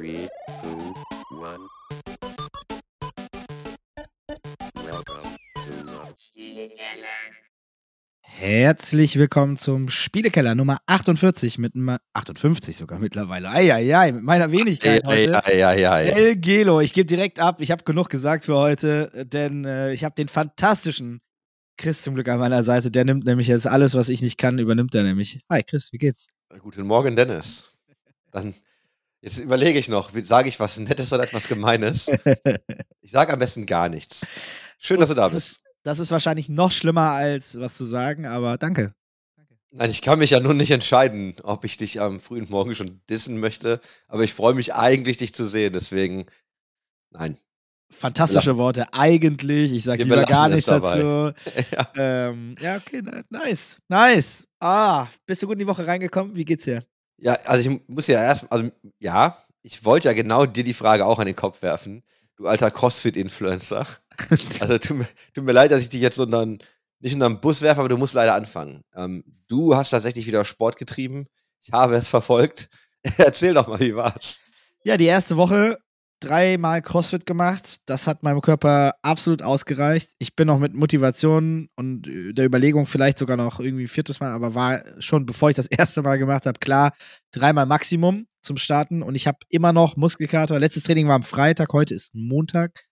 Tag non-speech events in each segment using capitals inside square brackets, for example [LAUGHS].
Three, two, one. Welcome to Spielekeller. Herzlich willkommen zum Spielekeller Nummer 48 mit einem 58 sogar mittlerweile. Eieiei, mit meiner Wenigkeit heute. Eieiei. El Gelo, ich gebe direkt ab. Ich habe genug gesagt für heute, denn äh, ich habe den fantastischen Chris zum Glück an meiner Seite. Der nimmt nämlich jetzt alles, was ich nicht kann, übernimmt er nämlich. Hi Chris, wie geht's? Guten Morgen, Dennis. Dann, jetzt überlege ich noch, sage ich was Nettes oder etwas Gemeines? [LAUGHS] Ich sage am besten gar nichts. Schön, dass du da das bist. Ist, das ist wahrscheinlich noch schlimmer, als was zu sagen, aber danke. Nein, ich kann mich ja nun nicht entscheiden, ob ich dich am frühen Morgen schon dissen möchte, aber ich freue mich eigentlich, dich zu sehen, deswegen, nein. Fantastische Worte, eigentlich. Ich sage lieber gar nichts dazu. [LAUGHS] ja. Ähm, ja, okay, nice. Nice. Ah, bist du gut in die Woche reingekommen? Wie geht's dir? Ja, also ich muss ja erst, also ja, ich wollte ja genau dir die Frage auch an den Kopf werfen, du alter Crossfit-Influencer. [LAUGHS] Also tut mir, tut mir leid, dass ich dich jetzt unter, einen- nicht unter den Bus werfe, aber du musst leider anfangen. Ähm, du hast tatsächlich wieder Sport getrieben. Ich habe es verfolgt. [LAUGHS] Erzähl doch mal, wie war's? Ja, die erste Woche dreimal CrossFit gemacht. Das hat meinem Körper absolut ausgereicht. Ich bin noch mit Motivation und äh, der Überlegung vielleicht sogar noch irgendwie viertes Mal, aber war schon, bevor ich das erste Mal gemacht habe, klar, dreimal Maximum zum Starten und ich habe immer noch Muskelkater. Letztes Training war am Freitag, heute ist Montag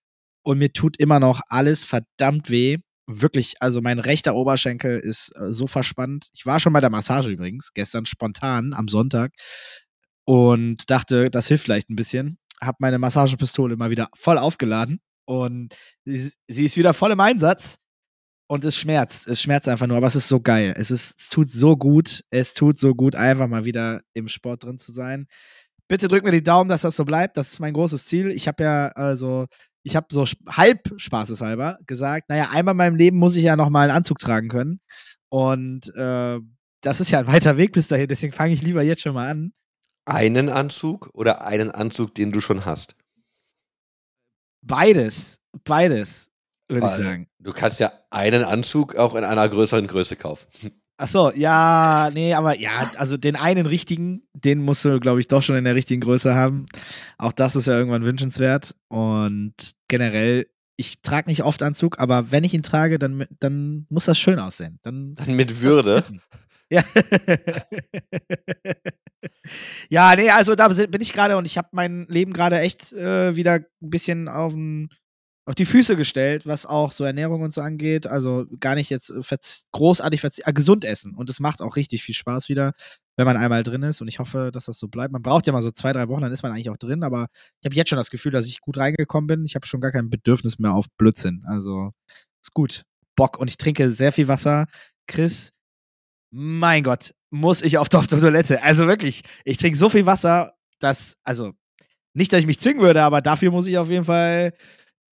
und mir tut immer noch alles verdammt weh. Wirklich, also mein rechter Oberschenkel ist äh, so verspannt. Ich war schon bei der Massage übrigens, gestern spontan am Sonntag und dachte, das hilft vielleicht ein bisschen. Hab meine Massagepistole mal wieder voll aufgeladen und sie, ist wieder voll im Einsatz und es schmerzt. Es schmerzt einfach nur, aber es ist so geil. Es, ist, es tut so gut. Es tut so gut, einfach mal wieder im Sport drin zu sein. Bitte drück mir die Daumen, dass das so bleibt. Das ist mein großes Ziel. Ich habe ja also, ich habe so halb spaßeshalber gesagt, naja, einmal in meinem Leben muss ich ja noch mal einen Anzug tragen können. Und äh, das ist ja ein weiter Weg bis dahin, deswegen fange ich lieber jetzt schon mal an. Einen Anzug oder einen Anzug, den du schon hast? Beides, beides, würde ich sagen. Du kannst ja einen Anzug auch in einer größeren Größe kaufen. [LAUGHS] Ach so, ja, nee, aber ja, also den einen richtigen, den musst du, glaube ich, doch schon in der richtigen Größe haben. Auch das ist ja irgendwann wünschenswert. Und generell, ich trage nicht oft Anzug, aber wenn ich ihn trage, dann, dann muss das schön aussehen. Dann Dann mit Würde. Ja. [LAUGHS] [LAUGHS] ja, nee, also da bin ich gerade und ich habe mein Leben gerade echt äh, wieder ein bisschen auf, auf die Füße gestellt, was auch so Ernährung und so angeht. Also gar nicht jetzt äh, verz großartig verz äh, gesund essen. Und es macht auch richtig viel Spaß wieder, wenn man einmal drin ist. Und ich hoffe, dass das so bleibt. Man braucht ja mal so zwei, drei Wochen, dann ist man eigentlich auch drin. Aber ich habe jetzt schon das Gefühl, dass ich gut reingekommen bin. Ich habe schon gar kein Bedürfnis mehr auf Blödsinn. Also ist gut. Bock. Und ich trinke sehr viel Wasser. Chris, mein Gott, muss ich auf [LAUGHS] die Toilette. Also wirklich, ich trinke so viel Wasser, dass, also, nicht, dass ich mich zwingen würde, aber dafür muss ich auf jeden Fall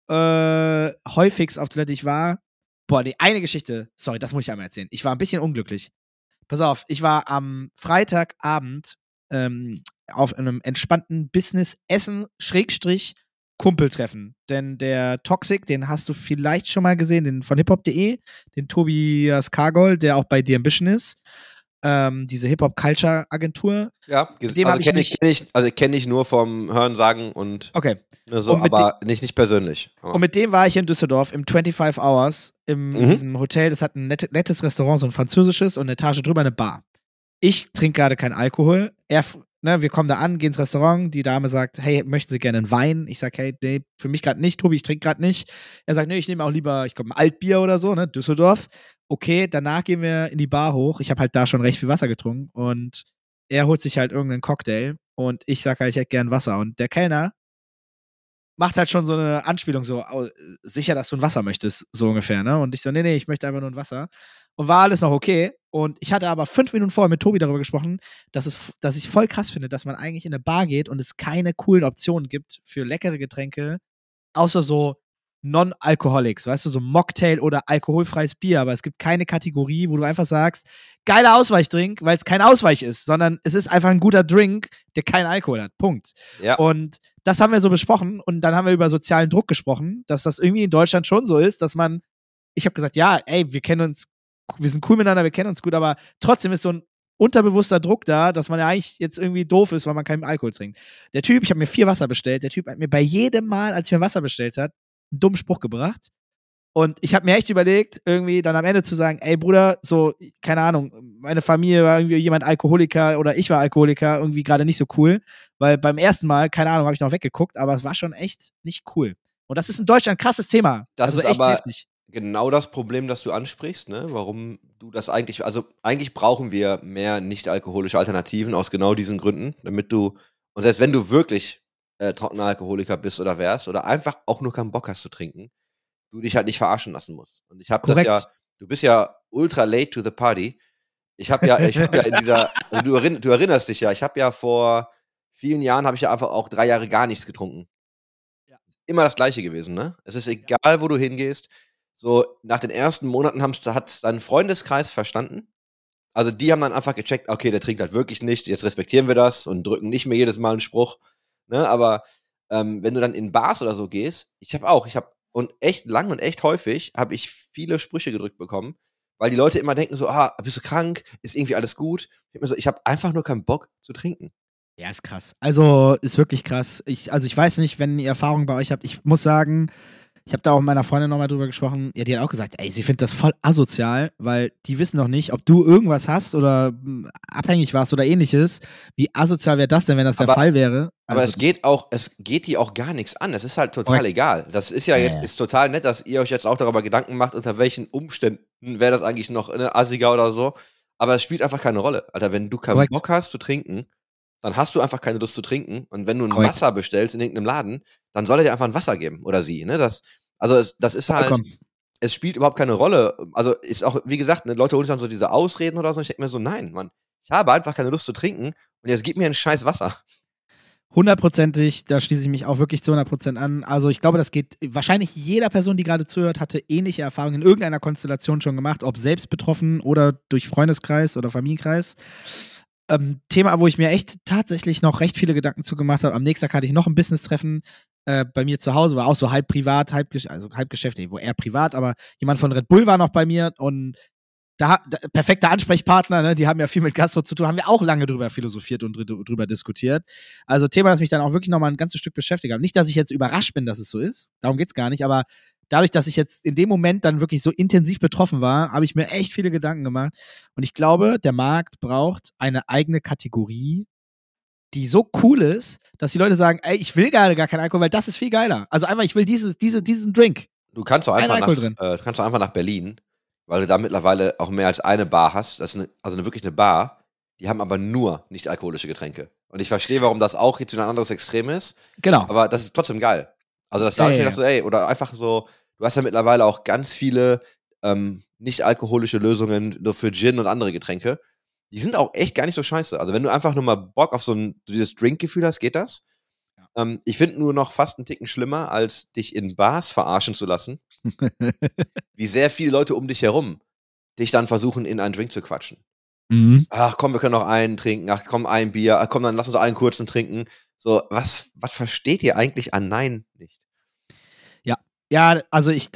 äh, häufigst auf Toilette. Ich war, boah, die eine Geschichte, sorry, das muss ich einmal erzählen. Ich war ein bisschen unglücklich. Pass auf, ich war am Freitagabend ähm, auf einem entspannten Business-Essen, Schrägstrich, Kumpeltreffen. Denn der Toxic, den hast du vielleicht schon mal gesehen, den von hiphop.de, den Tobias Kargol, der auch bei The Ambition ist. Ähm, diese Hip-Hop-Culture-Agentur. Ja, also kenne ich, kenn ich, also kenne ich nur vom Hören sagen und Okay. ne, so, Und aber nicht, nicht persönlich. Aber Und mit dem war ich in Düsseldorf im 25 Hours im Mhm. diesem Hotel. Das hat ein nett, nettes Restaurant, so ein französisches und eine Etage drüber eine Bar. Ich trinke gerade keinen Alkohol. Er, ne, wir kommen da an, gehen ins Restaurant. Die Dame sagt, hey, möchten Sie gerne einen Wein? Ich sage, hey, nee, für mich gerade nicht, Tobi, ich trinke gerade nicht. Er sagt, nee, ich nehme auch lieber, ich glaube, ein Altbier oder so, ne, Düsseldorf. Okay, danach gehen wir in die Bar hoch. Ich habe halt da schon recht viel Wasser getrunken und er holt sich halt irgendeinen Cocktail und ich sage halt, ich hätte gern Wasser. Und der Kellner macht halt schon so eine Anspielung, so sicher, dass du ein Wasser möchtest, so ungefähr, ne? Und ich so, nee, nee, ich möchte einfach nur ein Wasser. Und war alles noch okay. Und ich hatte aber fünf Minuten vorher mit Tobi darüber gesprochen, dass, es, dass ich voll krass finde, dass man eigentlich in eine Bar geht und es keine coolen Optionen gibt für leckere Getränke, außer so Non-Alcoholics, weißt du, so Mocktail oder alkoholfreies Bier, aber es gibt keine Kategorie, wo du einfach sagst, geiler Ausweichdrink, weil es kein Ausweich ist, sondern es ist einfach ein guter Drink, der keinen Alkohol hat. Punkt. ja, Und das haben wir so besprochen und dann haben wir über sozialen Druck gesprochen, dass das irgendwie in Deutschland schon so ist, dass man, ich habe gesagt, ja, ey, wir kennen uns, wir sind cool miteinander, wir kennen uns gut, aber trotzdem ist so ein unterbewusster Druck da, dass man ja eigentlich jetzt irgendwie doof ist, weil man keinen Alkohol trinkt. Der Typ, ich habe mir vier Wasser bestellt, der Typ hat mir bei jedem Mal, als ich mir Wasser bestellt hat, einen dummen Spruch gebracht. Und ich habe mir echt überlegt, irgendwie dann am Ende zu sagen, ey Bruder, so, keine Ahnung, meine Familie war irgendwie jemand Alkoholiker oder ich war Alkoholiker, irgendwie gerade nicht so cool. Weil beim ersten Mal, keine Ahnung, habe ich noch weggeguckt, aber es war schon echt nicht cool. Und das ist in Deutschland ein krasses Thema. Das also ist echt aber heftig. Genau das Problem, das du ansprichst, ne? Warum du das eigentlich, also eigentlich brauchen wir mehr nicht-alkoholische Alternativen aus genau diesen Gründen, damit du, und selbst wenn du wirklich äh, trockener Alkoholiker bist oder wärst oder einfach auch nur keinen Bock hast zu trinken, du dich halt nicht verarschen lassen musst. Und ich habe das ja, du bist ja ultra late to the party. Ich habe ja, ich habe ja in dieser, also du, erinn, du erinnerst dich ja, ich habe ja vor vielen Jahren habe ich ja einfach auch drei Jahre gar nichts getrunken. Ja. Immer das Gleiche gewesen, ne? Es ist egal, wo du hingehst. So, nach den ersten Monaten haben's, hat dein Freundeskreis verstanden. Also die haben dann einfach gecheckt, okay, der trinkt halt wirklich nicht, jetzt respektieren wir das und drücken nicht mehr jedes Mal einen Spruch. Ne? Aber ähm, wenn du dann in Bars oder so gehst, ich habe auch, ich habe und echt lang und echt häufig habe ich viele Sprüche gedrückt bekommen, weil die Leute immer denken so, ah, bist du krank? Ist irgendwie alles gut? Ich habe so, ich einfach nur keinen Bock zu trinken. Ja, ist krass. Also ist wirklich krass. Ich, also ich weiß nicht, wenn ihr Erfahrungen bei euch habt. Ich muss sagen, ich habe da auch mit meiner Freundin nochmal drüber gesprochen. Ja, die hat auch gesagt, ey, sie findet das voll asozial, weil die wissen noch nicht, ob du irgendwas hast oder mh, abhängig warst oder ähnliches. Wie asozial wäre das denn, wenn das der Aber- Fall wäre? Aber Also, es geht auch, es geht die auch gar nichts an. Es ist halt total Korrekt. egal. Das ist ja jetzt, ist total nett, dass ihr euch jetzt auch darüber Gedanken macht, unter welchen Umständen wäre das eigentlich noch eine assiger oder so. Aber es spielt einfach keine Rolle. Alter, wenn du keinen Korrekt. Bock hast zu trinken, dann hast du einfach keine Lust zu trinken. Und wenn du ein Korrekt. Wasser bestellst in irgendeinem Laden, dann soll er dir einfach ein Wasser geben. Oder sie, ne? Das, also es, das ist halt, vollkommen. es spielt überhaupt keine Rolle. Also ist auch, wie gesagt, ne, Leute holen sich dann so diese Ausreden oder so. Ich denke mir so, nein, Mann, ich habe einfach keine Lust zu trinken und jetzt gib mir ein scheiß Wasser. Hundertprozentig, da schließe ich mich auch wirklich zu 100% an. Also ich glaube, das geht wahrscheinlich jeder Person, die gerade zuhört, hatte ähnliche Erfahrungen in irgendeiner Konstellation schon gemacht, ob selbst betroffen oder durch Freundeskreis oder Familienkreis. Ähm, Thema, wo ich mir echt tatsächlich noch recht viele Gedanken zu gemacht habe. Am nächsten Tag hatte ich noch ein Business-Treffen äh, bei mir zu Hause, war auch so halb privat, halb, also halb geschäftlich, wo eher privat, aber jemand von Red Bull war noch bei mir und da, da perfekter Ansprechpartner, ne? die haben ja viel mit Gastro zu tun, haben wir auch lange drüber philosophiert und drü- drüber diskutiert. Also Thema, das mich dann auch wirklich nochmal ein ganzes Stück beschäftigt hat. Nicht, dass ich jetzt überrascht bin, dass es so ist, darum geht's gar nicht, aber dadurch, dass ich jetzt in dem Moment dann wirklich so intensiv betroffen war, habe ich mir echt viele Gedanken gemacht. Und ich glaube, der Markt braucht eine eigene Kategorie, die so cool ist, dass die Leute sagen, ey, ich will gerade gar keinen Alkohol, weil das ist viel geiler. Also einfach, ich will dieses, diese, diesen Drink. Du kannst doch einfach nach, äh, kannst doch einfach nach Berlin, weil du da mittlerweile auch mehr als eine Bar hast. Das ist eine, also eine, wirklich eine Bar. Die haben aber nur nicht alkoholische Getränke. Und ich verstehe, warum das auch jetzt wieder ein anderes Extrem ist. Genau. Aber das ist trotzdem geil. Also das Ja, da hab ich mir gedacht, so, ey, oder einfach so, du hast ja mittlerweile auch ganz viele ähm, nicht alkoholische Lösungen nur für Gin und andere Getränke. Die sind auch echt gar nicht so scheiße. Also wenn du einfach nur mal Bock auf so ein dieses Drinkgefühl hast, geht das. Ähm, ich finde nur noch fast einen Ticken schlimmer, als dich in Bars verarschen zu lassen, [LAUGHS] wie sehr viele Leute um dich herum dich dann versuchen, in einen Drink zu quatschen. Mhm. Ach komm, wir können noch einen trinken. Ach komm, ein Bier. Ach komm, dann lass uns einen kurzen trinken. So, was, was versteht ihr eigentlich an Nein nicht? Ja, also ich,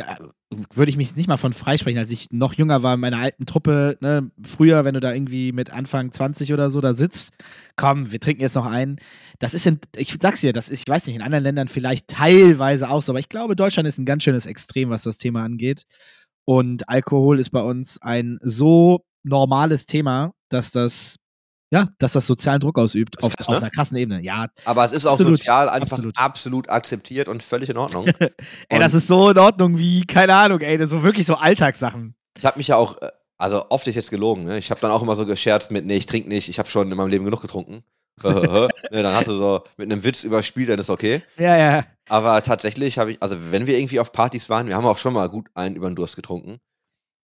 würde ich mich nicht mal von freisprechen, als ich noch jünger war in meiner alten Truppe, ne, früher, wenn du da irgendwie mit Anfang 20 oder so da sitzt, komm, wir trinken jetzt noch einen. Das ist in, ich sag's dir, das ist, ich weiß nicht, in anderen Ländern vielleicht teilweise auch so, aber ich glaube, Deutschland ist ein ganz schönes Extrem, was das Thema angeht. Und Alkohol ist bei uns ein so normales Thema, dass das, ja, dass das sozialen Druck ausübt auf, krass, auf ne? einer krassen Ebene. Ja, Aber es ist auch Absolut, sozial einfach absolut. absolut. akzeptiert und völlig in Ordnung. [LAUGHS] ey, das ist so in Ordnung wie, keine Ahnung, ey, das so wirklich so Alltagssachen. ich habe mich ja auch, äh, also oft ist jetzt gelogen, ne? Ich habe dann auch immer so gescherzt mit, nee, ich trinke nicht, ich habe schon in meinem Leben genug getrunken. [LAUGHS] ne, dann hast du so mit einem Witz überspielt, dann ist okay. Ja, ja. Aber tatsächlich habe ich, also wenn wir irgendwie auf Partys waren, wir haben auch schon mal gut einen über den Durst getrunken.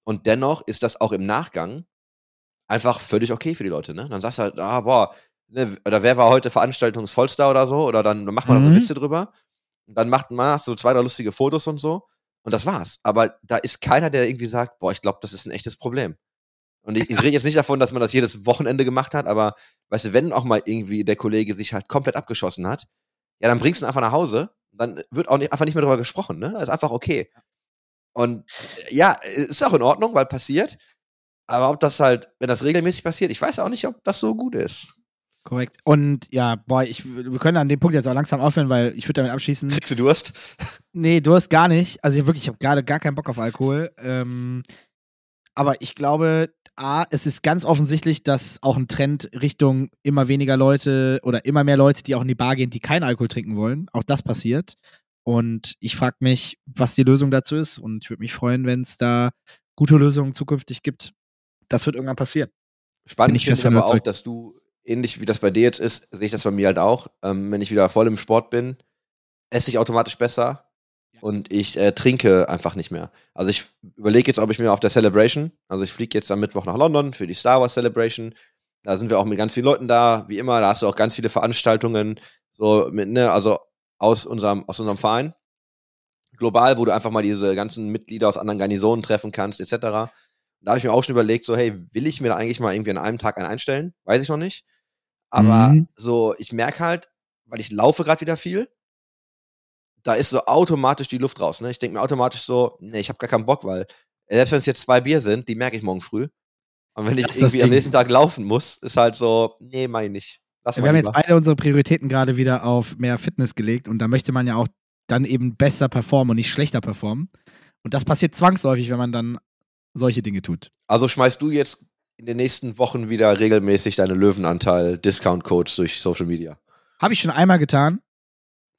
Und dennoch ist das auch im Nachgang einfach völlig okay für die Leute, ne? Dann sagst du halt, ah, boah, ne, oder wer war heute Veranstaltungsvollstar oder so, oder dann macht man so Mhm. Witze drüber. Und dann macht man so zwei, drei lustige Fotos und so. Und das war's. Aber da ist keiner, der irgendwie sagt, boah, ich glaube, das ist ein echtes Problem. Und ich, ich rede jetzt nicht davon, dass man das jedes Wochenende gemacht hat, aber weißt du, wenn auch mal irgendwie der Kollege sich halt komplett abgeschossen hat, ja, dann bringst du ihn einfach nach Hause, dann wird auch nicht, einfach nicht mehr darüber gesprochen, ne? Das ist einfach okay. Und äh, ja, ist auch in Ordnung, weil passiert. Aber ob das halt, wenn das regelmäßig passiert, ich weiß auch nicht, ob das so gut ist. Korrekt. Und ja, boah, ich, wir können an dem Punkt jetzt auch langsam aufhören, weil ich würde damit abschließen. Kriegst du Durst? Nee, du hast gar nicht. Also ich wirklich, ich habe gerade gar keinen Bock auf Alkohol. Ähm, aber ich glaube, A, es ist ganz offensichtlich, dass auch ein Trend Richtung immer weniger Leute oder immer mehr Leute, die auch in die Bar gehen, die keinen Alkohol trinken wollen. Auch das passiert. Und ich frage mich, was die Lösung dazu ist. Und ich würde mich freuen, wenn es da gute Lösungen zukünftig gibt. Das wird irgendwann passieren. Spannend ich finde ich aber auch, dass du, ähnlich wie das bei dir jetzt ist, sehe ich das bei mir halt auch. Ähm, wenn ich wieder voll im Sport bin, esse ich automatisch besser Ja. und ich äh, trinke einfach nicht mehr. Also ich überlege jetzt, ob ich mir auf der Celebration, also ich fliege jetzt am Mittwoch nach London für die Star Wars Celebration. Da sind wir auch mit ganz vielen Leuten da, wie immer. Da hast du auch ganz viele Veranstaltungen, so mit, ne, also aus unserem, aus unserem Verein. Global, wo du einfach mal diese ganzen Mitglieder aus anderen Garnisonen treffen kannst, etc. Da habe ich mir auch schon überlegt, so, hey, will ich mir da eigentlich mal irgendwie an einem Tag einen einstellen? Weiß ich noch nicht. Aber Mhm. so, ich merke halt, weil ich laufe gerade wieder viel, da ist so automatisch die Luft raus. Ne? Ich denke mir automatisch so, nee, ich habe gar keinen Bock, weil selbst wenn es jetzt zwei Bier sind, die merke ich morgen früh. Und wenn ich Das irgendwie am nächsten Tag laufen muss, ist halt so, nee, mach ich nicht. Lass Wir haben jetzt lieber. beide unsere Prioritäten gerade wieder auf mehr Fitness gelegt und da möchte man ja auch dann eben besser performen und nicht schlechter performen. Und das passiert zwangsläufig, wenn man dann solche Dinge tut. Also schmeißt du jetzt in den nächsten Wochen wieder regelmäßig deine Löwenanteil Discount Codes durch Social Media. Habe ich schon einmal getan.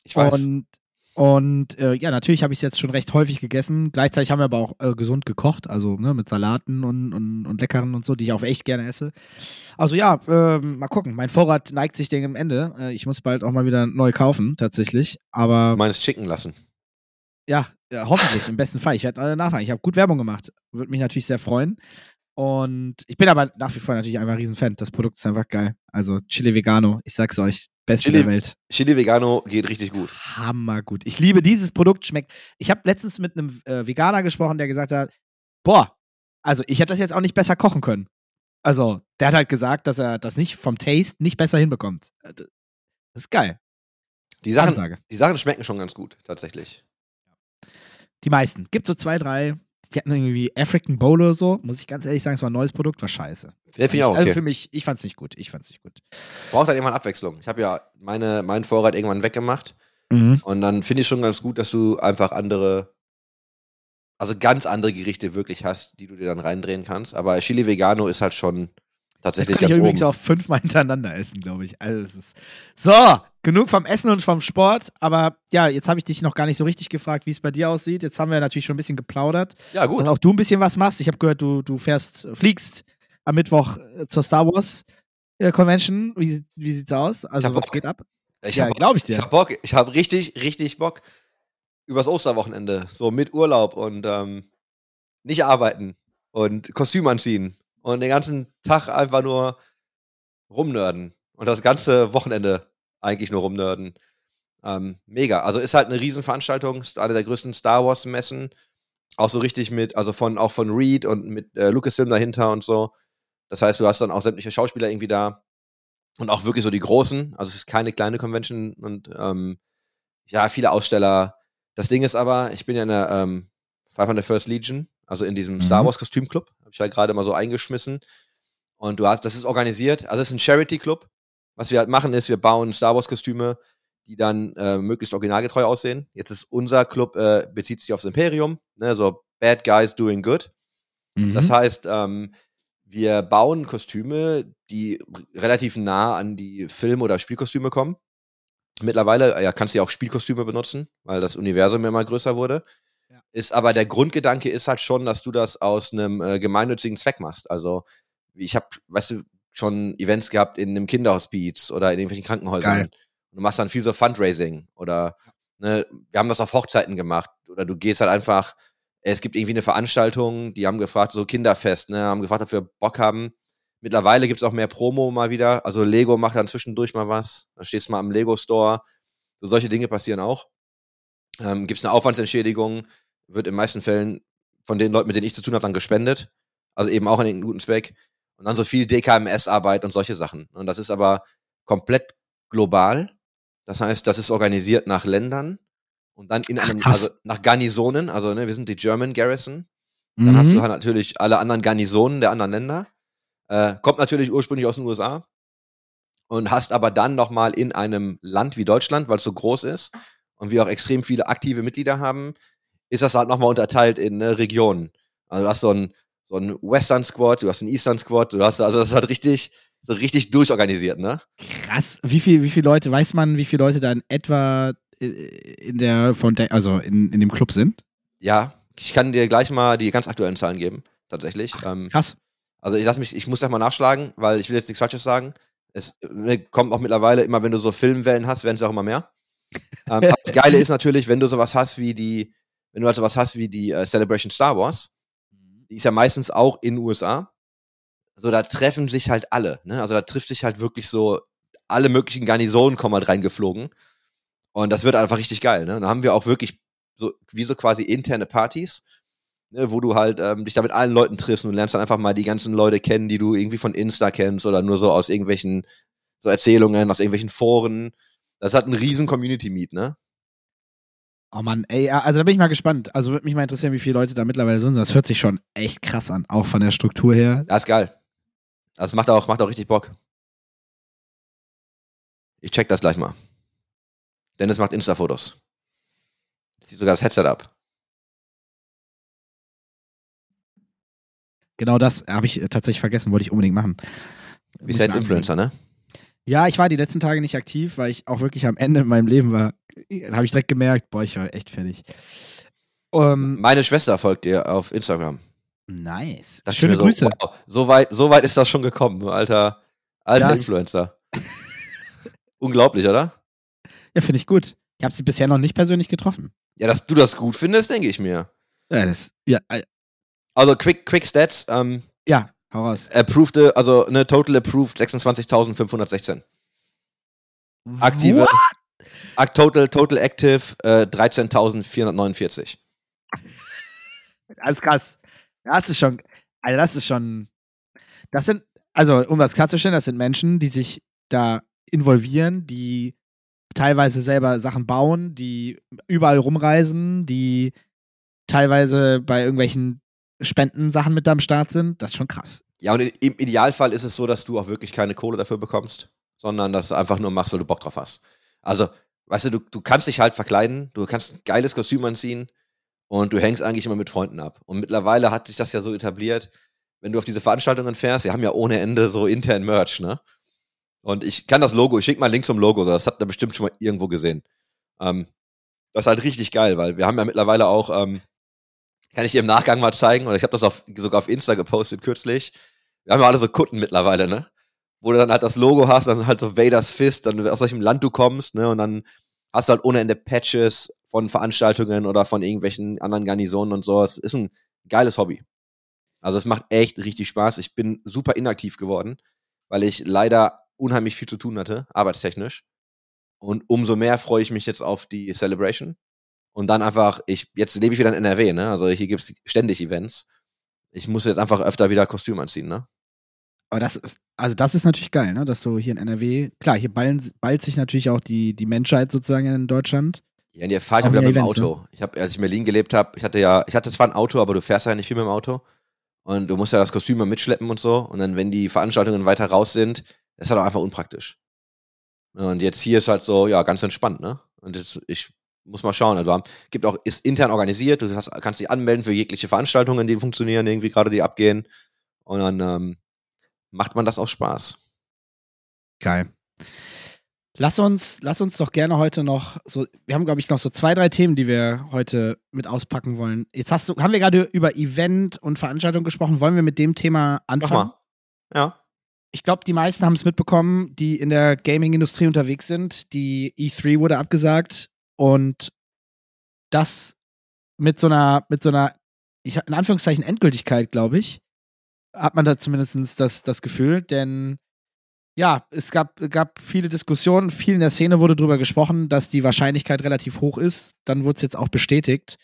Ich weiß. Und, und äh, ja, natürlich habe ich es jetzt schon recht häufig gegessen. Gleichzeitig haben wir aber auch äh, gesund gekocht, also ne, mit Salaten und, und, und Leckeren und so, die ich auch echt gerne esse. Also ja, ähm, mal gucken. Mein Vorrat neigt sich dem Ende. Äh, ich muss bald auch mal wieder neu kaufen, tatsächlich. Aber du meinst schicken lassen. Ja, ja hoffentlich, im besten Fall. Ich werde äh, nachfragen. Ich habe gut Werbung gemacht. Würde mich natürlich sehr freuen. Und ich bin aber nach wie vor natürlich einfach ein Riesenfan. Das Produkt ist einfach geil. Also Chili Vegano, ich sag's euch, beste Chili- der Welt. Chili Vegano geht richtig gut. Hammergut. Ich liebe dieses Produkt, schmeckt. Ich habe letztens mit einem äh, Veganer gesprochen, der gesagt hat, boah, also ich hätte das jetzt auch nicht besser kochen können. Also, der hat halt gesagt, dass er das nicht vom Taste nicht besser hinbekommt. Äh, Das ist geil. Die Sachen, Ansage. die Sachen schmecken schon ganz gut, tatsächlich. Die meisten. Gibt so zwei, drei. Die hatten irgendwie African Bowl oder so. Muss ich ganz ehrlich sagen, es war ein neues Produkt, war scheiße. Den finde ich auch Also okay. für mich, ich fand's nicht gut. Ich fand's nicht gut. Braucht halt irgendwann Abwechslung. Ich habe ja meine, meinen Vorrat irgendwann weggemacht. Mhm. Und dann finde ich schon ganz gut, dass du einfach andere, also ganz andere Gerichte wirklich hast, die du dir dann reindrehen kannst. Aber Chili Vegano ist halt schon Das tatsächlich kann ich ganz übrigens oben. auch fünfmal [LAUGHS] hintereinander essen, glaube ich. Also es ist so, genug vom Essen und vom Sport. Aber ja, jetzt habe ich dich noch gar nicht so richtig gefragt, wie es bei dir aussieht. Jetzt haben wir natürlich schon ein bisschen geplaudert. Ja, gut. Dass auch du ein bisschen was machst. Ich habe gehört, du, du fährst, fliegst am Mittwoch äh, zur Star Wars äh, Convention. Wie, wie sieht's aus? Also was Bock. geht ab? Ich ja, glaube ich dir. Ich hab Bock, ich hab richtig, richtig Bock. Übers Osterwochenende, so mit Urlaub und ähm, nicht arbeiten und Kostüm anziehen und den ganzen Tag einfach nur rumnörden und das ganze Wochenende eigentlich nur rumnörden. Ähm, mega. Also ist halt eine Riesenveranstaltung, ist eine der größten Star Wars Messen. Auch so richtig mit, also von, auch von Reed und mit äh, Lucasfilm dahinter und so. Das heißt, du hast dann auch sämtliche Schauspieler irgendwie da. Und auch wirklich so die großen. Also es ist keine kleine Convention und ähm, ja, viele Aussteller. Das Ding ist aber, ich bin ja in der ähm, 500 First Legion, also in diesem Mhm. Star Wars Kostümclub. Habe ich halt gerade mal so eingeschmissen. Und du hast, das ist organisiert. Also es ist ein Charity Club. Was wir halt machen ist, wir bauen Star Wars Kostüme, die dann äh, möglichst originalgetreu aussehen. Jetzt ist unser Club, äh, bezieht sich aufs Imperium, ne, so Bad Guys Doing Good. Mhm. Das heißt, ähm, wir bauen Kostüme, die relativ nah an die Film- oder Spielkostüme kommen. Mittlerweile ja, kannst du ja auch Spielkostüme benutzen, weil das Universum immer größer wurde. Ist aber der Grundgedanke ist halt schon, dass du das aus einem äh, gemeinnützigen Zweck machst. Also ich habe, weißt du, schon Events gehabt in einem Kinderhospiz oder in irgendwelchen Krankenhäusern. Geil. Und du machst dann viel so Fundraising oder ne, wir haben das auf Hochzeiten gemacht oder du gehst halt einfach es gibt irgendwie eine Veranstaltung, die haben gefragt, so Kinderfest, ne, haben gefragt, ob wir Bock haben. Mittlerweile gibt's auch mehr Promo mal wieder. Also Lego macht dann zwischendurch mal was. Dann stehst du mal am Lego-Store. So solche Dinge passieren auch. Ähm, gibt's eine Aufwandsentschädigung, wird in meisten Fällen von den Leuten, mit denen ich zu tun habe, dann gespendet. Also eben auch in den guten Zweck. Und dann so viel DKMS-Arbeit und solche Sachen. Und das ist aber komplett global. Das heißt, das ist organisiert nach Ländern und dann in Ach, einem, also nach Garnisonen, also ne, wir sind die German Garrison. Dann hast Mhm. du halt natürlich alle anderen Garnisonen der anderen Länder. Äh, kommt natürlich ursprünglich aus den USA. Und hast aber dann nochmal in einem Land wie Deutschland, weil es so groß ist und wir auch extrem viele aktive Mitglieder haben, ist das halt nochmal unterteilt in äh, Regionen. Also du hast so ein, so ein Western Squad, du hast einen Eastern Squad, du hast, also das ist halt richtig, so richtig durchorganisiert, ne? Krass. Wie viel, wie viele Leute, weiß man, wie viele Leute da in etwa äh, in der Founda also in, in dem Club sind? Ja, ich kann dir gleich mal die ganz aktuellen Zahlen geben, tatsächlich. Ähm, Krass. Also ich lass mich, ich muss gleich mal nachschlagen, weil ich will jetzt nichts Falsches sagen. Es äh, kommt auch mittlerweile immer, wenn du so Filmwellen hast, werden es auch immer mehr. ähm, [LAUGHS] das Geile ist natürlich, wenn du sowas hast wie die, wenn du halt sowas hast wie die äh, Celebration Star Wars, die ist ja meistens auch in den USA. So, da treffen sich halt alle, ne? Also da trifft sich halt wirklich so, alle möglichen Garnisonen kommen halt reingeflogen. Und das wird einfach richtig geil, ne? Da haben wir auch wirklich so, wie so quasi interne Partys, ne, wo du halt ähm, dich da mit allen Leuten triffst und lernst dann einfach mal die ganzen Leute kennen, die du irgendwie von Insta kennst oder nur so aus irgendwelchen so Erzählungen, aus irgendwelchen Foren. Das hat ein riesen Community-Meet, ne? Oh Mann, ey, also da bin ich mal gespannt. Also würde mich mal interessieren, wie viele Leute da mittlerweile sind. Das hört sich schon echt krass an, auch von der Struktur her. Das ist geil. Das macht auch, macht auch richtig Bock. Ich check das gleich mal. Dennis macht Insta-Fotos. Sieht sogar das Headset ab. Genau das habe ich äh, tatsächlich vergessen, wollte ich unbedingt machen. Bist Muss ja jetzt Influencer, ne? Ja, ich war die letzten Tage nicht aktiv, weil ich auch wirklich am Ende in meinem Leben war. Habe ich direkt gemerkt, boah, ich war echt fertig. Ähm, Meine Schwester folgt dir auf Instagram. nice. Ich Schöne so, Grüße. Wow, so, weit, so weit ist das schon gekommen, alter, alter Das- Influencer. [LAUGHS] Unglaublich, oder? Ja, finde ich gut. Ich habe sie bisher noch nicht persönlich getroffen. Ja, dass du das gut findest, denke ich mir. Ja, das, ja, äh, Also Quick, Quick Stats, ähm, ja hau raus. approved, also ne, total approved 26.516. Aktive, Ak total, total active äh, 13.449. Das ist krass. Das ist schon, also das ist schon, das sind, also um das klarzustellen, das sind Menschen, die sich da involvieren, die teilweise selber Sachen bauen, die überall rumreisen, die teilweise bei irgendwelchen Spendensachen mit am Start sind. Das ist schon krass. Ja, und im Idealfall ist es so, dass du auch wirklich keine Kohle dafür bekommst, sondern dass du einfach nur machst, weil du Bock drauf hast. Also, weißt du, du, du kannst dich halt verkleiden, du kannst ein geiles Kostüm anziehen und du hängst eigentlich immer mit Freunden ab. Und mittlerweile hat sich das ja so etabliert, wenn du auf diese Veranstaltungen fährst, wir haben ja ohne Ende so intern Merch, ne? Und ich kann das Logo, ich schicke mal einen Link zum Logo, das habt ihr bestimmt schon mal irgendwo gesehen. Ähm, das ist halt richtig geil, weil wir haben ja mittlerweile auch, ähm, kann ich dir im Nachgang mal zeigen, oder ich habe das auf, sogar auf Insta gepostet kürzlich. Wir haben ja alle so Kutten mittlerweile, ne? Wo du dann halt das Logo hast, dann halt so Vaders Fist, dann aus welchem Land du kommst, ne? Und dann hast du halt ohne Ende Patches von Veranstaltungen oder von irgendwelchen anderen Garnisonen und so. Es ist ein geiles Hobby. Also es macht echt richtig Spaß. Ich bin super inaktiv geworden, weil ich leider unheimlich viel zu tun hatte, arbeitstechnisch. Und umso mehr freue ich mich jetzt auf die Celebration. Und dann einfach, ich, jetzt lebe ich wieder in NRW, ne? Also hier gibt's ständig Events. Ich muss jetzt einfach öfter wieder Kostüm anziehen, ne? Aber das ist, also das ist natürlich geil, ne? Dass du hier in NRW, klar, hier ballen, ballt sich natürlich auch die, die Menschheit sozusagen in Deutschland. Ja, und ihr fahrt ja wieder mit dem Events, ne? Auto. Ich habe, als ich in Berlin gelebt habe, ich hatte ja, ich hatte zwar ein Auto, aber du fährst ja nicht viel mit dem Auto. Und du musst ja das Kostüm mal mitschleppen und so. Und dann, wenn die Veranstaltungen weiter raus sind, ist halt auch einfach unpraktisch. Und jetzt hier ist halt so, ja, ganz entspannt, ne? Und jetzt, ich muss mal schauen. Also, gibt auch, ist intern organisiert. Du hast, kannst dich anmelden für jegliche Veranstaltungen, die funktionieren, irgendwie gerade die abgehen. Und dann ähm, macht man das auch Spaß. Geil. Lass uns, lass uns doch gerne heute noch so, wir haben, glaube ich, noch so zwei, drei Themen, die wir heute mit auspacken wollen. Jetzt hast du, haben wir gerade über Event und Veranstaltung gesprochen. Wollen wir mit dem Thema Mach anfangen? mal. Ja. Ich glaube, die meisten haben es mitbekommen, die in der Gaming-Industrie unterwegs sind. Die E3 wurde abgesagt und das mit so einer, mit so einer, ich, in Anführungszeichen Endgültigkeit, glaube ich, hat man da zumindest das, das Gefühl, denn ja, es gab, gab viele Diskussionen, viel in der Szene wurde darüber gesprochen, dass die Wahrscheinlichkeit relativ hoch ist. Dann wurde es jetzt auch bestätigt.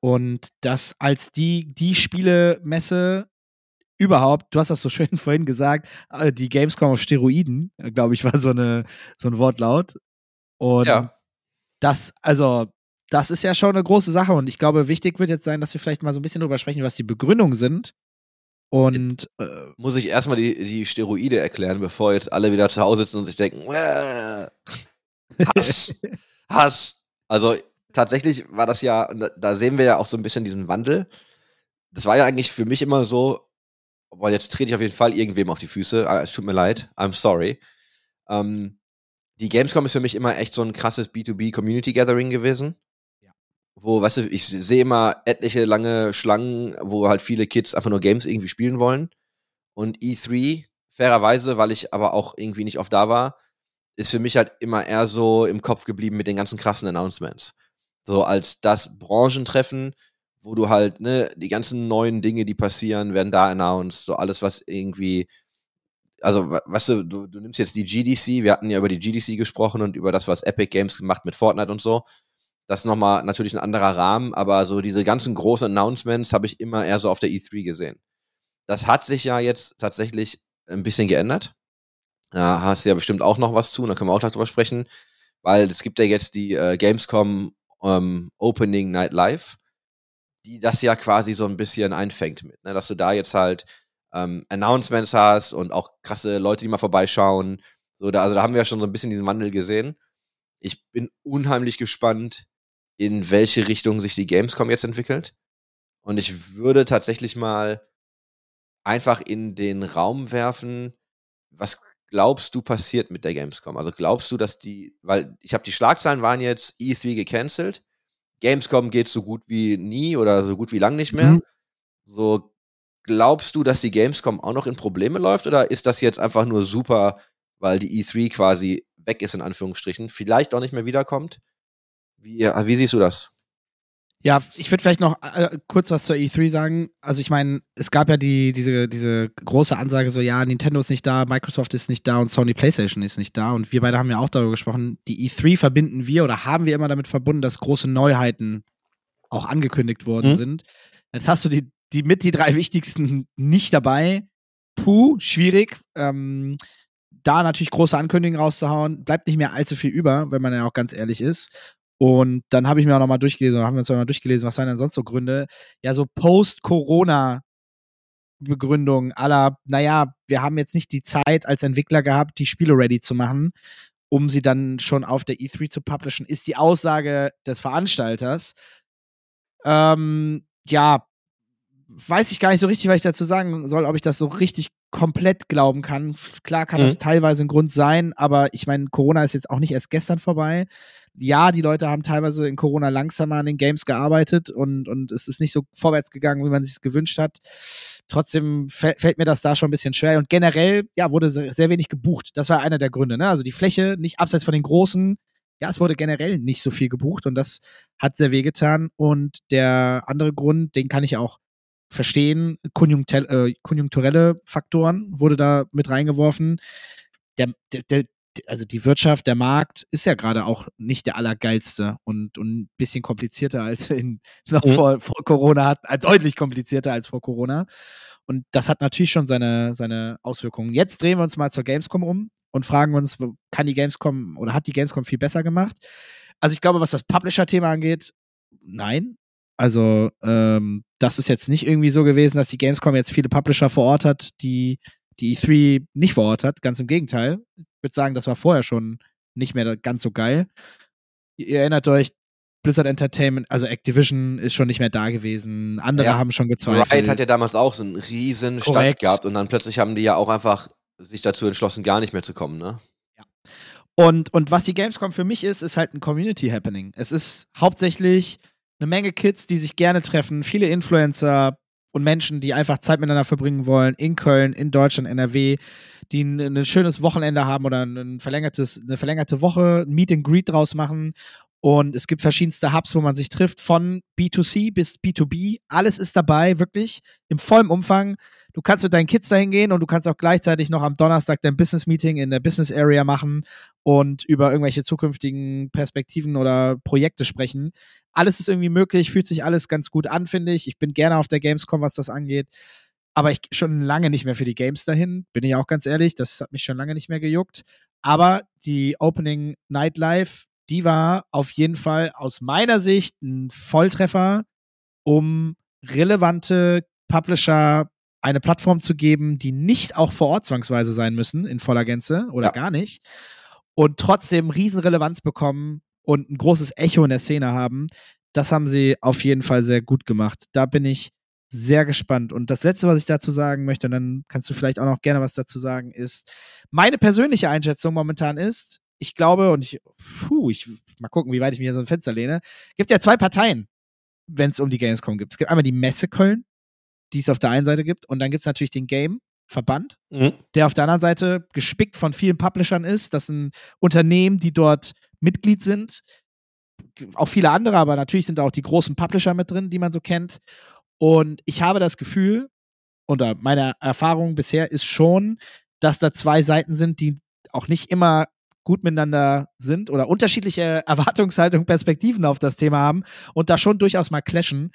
Und das als die, die Spielemesse überhaupt, du hast das so [LAUGHS] schön vorhin gesagt, äh, die Gamescom auf Steroiden, glaube ich, war so, eine, so ein Wortlaut. Und Ja. das, also, das ist ja schon eine große Sache und ich glaube, wichtig wird jetzt sein, dass wir vielleicht mal so ein bisschen drüber sprechen, was die Begründungen sind. Und äh, Muss ich erstmal die, die Steroide erklären, bevor jetzt alle wieder zu Hause sitzen und sich denken, "Äh, Hass, [LAUGHS] Hass. Also tatsächlich war das ja, da sehen wir ja auch so ein bisschen diesen Wandel. Das war ja eigentlich für mich immer so, boah, jetzt trete ich auf jeden Fall irgendwem auf die Füße. Ah, Es tut mir leid, I'm sorry. Ähm, die Gamescom ist für mich immer echt so ein krasses B2B Community Gathering gewesen. Wo, weißt du, ich sehe immer etliche lange Schlangen, wo halt viele Kids einfach nur Games irgendwie spielen wollen. Und E3, fairerweise, weil ich aber auch irgendwie nicht oft da war, ist für mich halt immer eher so im Kopf geblieben mit den ganzen krassen Announcements. So als das Branchentreffen, wo du halt, ne, die ganzen neuen Dinge, die passieren, werden da announced, so alles, was irgendwie, also, we- weißt du, du, du nimmst jetzt die GDC, wir hatten ja über die GDC gesprochen und über das, was Epic Games gemacht mit Fortnite und so. Das ist nochmal natürlich ein anderer Rahmen, aber so diese ganzen großen Announcements habe ich immer eher so auf der E3 gesehen. Das hat sich ja jetzt tatsächlich ein bisschen geändert. Da hast du ja bestimmt auch noch was zu, und da können wir auch gleich drüber sprechen, weil es gibt ja jetzt die äh, Gamescom ähm, Opening Night Live, die das ja quasi so ein bisschen einfängt mit, ne? dass du da jetzt halt ähm, Announcements hast und auch krasse Leute, die mal vorbeischauen. So, da, also da haben wir ja schon so ein bisschen diesen Wandel gesehen. Ich bin unheimlich gespannt, in welche Richtung sich die Gamescom jetzt entwickelt. Und ich würde tatsächlich mal einfach in den Raum werfen, was glaubst du passiert mit der Gamescom? Also glaubst du, dass die, weil ich habe die Schlagzeilen waren jetzt E3 gecancelt, Gamescom geht so gut wie nie oder so gut wie lang nicht mehr. Mhm. So glaubst du, dass die Gamescom auch noch in Probleme läuft oder ist das jetzt einfach nur super, weil die E3 quasi weg ist in Anführungsstrichen, vielleicht auch nicht mehr wiederkommt? Wie, wie siehst du das? Ja, ich würde vielleicht noch äh, kurz was zur E3 sagen. Also ich meine, es gab ja die, diese, diese große Ansage so, ja, Nintendo ist nicht da, Microsoft ist nicht da und Sony PlayStation ist nicht da. Und wir beide haben ja auch darüber gesprochen, die E3 verbinden wir oder haben wir immer damit verbunden, dass große Neuheiten auch angekündigt worden Mhm. sind. Jetzt hast du die, die mit die drei wichtigsten nicht dabei. Puh, schwierig. Ähm, da natürlich große Ankündigungen rauszuhauen, bleibt nicht mehr allzu viel über, wenn man ja auch ganz ehrlich ist. Und dann habe ich mir auch nochmal durchgelesen, haben wir uns nochmal durchgelesen, was seien denn sonst so Gründe? Ja, so Post-Corona-Begründungen aller, naja, wir haben jetzt nicht die Zeit als Entwickler gehabt, die Spiele ready zu machen, um sie dann schon auf der E3 zu publishen, ist die Aussage des Veranstalters. Ähm, ja, weiß ich gar nicht so richtig, was ich dazu sagen soll, ob ich das so richtig komplett glauben kann. Klar kann Mhm. das teilweise ein Grund sein, aber ich meine, Corona ist jetzt auch nicht erst gestern vorbei. Ja, die Leute haben teilweise in Corona langsamer an den Games gearbeitet und, und es ist nicht so vorwärts gegangen, wie man sich es gewünscht hat. Trotzdem fäll- fällt mir das da schon ein bisschen schwer. Und generell, ja, wurde sehr, wenig gebucht. Das war einer der Gründe. Ne? Also die Fläche, nicht abseits von den großen, ja, es wurde generell nicht so viel gebucht und das hat sehr wehgetan. Und der andere Grund, den kann ich auch verstehen, äh, konjunkturelle Faktoren wurde da mit reingeworfen. Der, der, also die Wirtschaft, der Markt ist ja gerade auch nicht der allergeilste und, und ein bisschen komplizierter als [LAUGHS] in, noch Mhm. vor, vor Corona hat, äh, deutlich komplizierter als vor Corona. Und das hat natürlich schon seine, seine Auswirkungen. Jetzt drehen wir uns mal zur Gamescom um und fragen uns, kann die Gamescom oder hat die Gamescom viel besser gemacht? Also ich glaube, was das Publisher-Thema angeht, nein. Also ähm, das ist jetzt nicht irgendwie so gewesen, dass die Gamescom jetzt viele Publisher vor Ort hat, die die E3 nicht vor Ort hat. Ganz im Gegenteil. Ich würde sagen, das war vorher schon nicht mehr ganz so geil. Ihr erinnert euch, Blizzard Entertainment, also Activision ist schon nicht mehr da gewesen. Andere Ja. haben schon gezweifelt. Riot hat ja damals auch so einen riesen Stand gehabt und dann plötzlich haben die ja auch einfach sich dazu entschlossen, gar nicht mehr zu kommen, ne? Und, und was die Gamescom für mich ist, ist halt ein Community Happening. Es ist hauptsächlich eine Menge Kids, die sich gerne treffen, viele Influencer und Menschen, die einfach Zeit miteinander verbringen wollen, in Köln, in Deutschland, NRW, die ein, ein schönes Wochenende haben oder ein verlängertes, eine verlängerte Woche, ein Meet and Greet draus machen. Und es gibt verschiedenste Hubs, wo man sich trifft, von B2C bis B2B. Alles ist dabei, wirklich, im vollen Umfang. Du kannst mit deinen Kids dahin gehen und du kannst auch gleichzeitig noch am Donnerstag dein Business Meeting in der Business Area machen und über irgendwelche zukünftigen Perspektiven oder Projekte sprechen. Alles ist irgendwie möglich, fühlt sich alles ganz gut an, finde ich. Ich bin gerne auf der Gamescom, was das angeht. Aber ich schon lange nicht mehr für die Games dahin, bin ich auch ganz ehrlich. Das hat mich schon lange nicht mehr gejuckt. Aber die Opening Night Live die war auf jeden Fall aus meiner Sicht ein Volltreffer, um relevante Publisher eine Plattform zu geben, die nicht auch vor Ort zwangsweise sein müssen in voller Gänze oder Ja. gar nicht und trotzdem Riesenrelevanz bekommen und ein großes Echo in der Szene haben. Das haben sie auf jeden Fall sehr gut gemacht. Da bin ich sehr gespannt. Und das Letzte, was ich dazu sagen möchte, und dann kannst du vielleicht auch noch gerne was dazu sagen, ist, meine persönliche Einschätzung momentan ist, ich glaube, und ich, puh, ich mal gucken, wie weit ich mich hier so ein Fenster lehne, gibt ja zwei Parteien, wenn es um die Gamescom geht. Es gibt einmal die Messe Köln, die es auf der einen Seite gibt, und dann gibt es natürlich den Game-Verband, Mhm. der auf der anderen Seite gespickt von vielen Publishern ist. Das sind Unternehmen, die dort Mitglied sind. Auch viele andere, aber natürlich sind da auch die großen Publisher mit drin, die man so kennt. Und ich habe das Gefühl, oder meine Erfahrung bisher ist schon, dass da zwei Seiten sind, die auch nicht immer gut miteinander sind oder unterschiedliche [LAUGHS] Erwartungshaltung, Perspektiven auf das Thema haben und da schon durchaus mal clashen.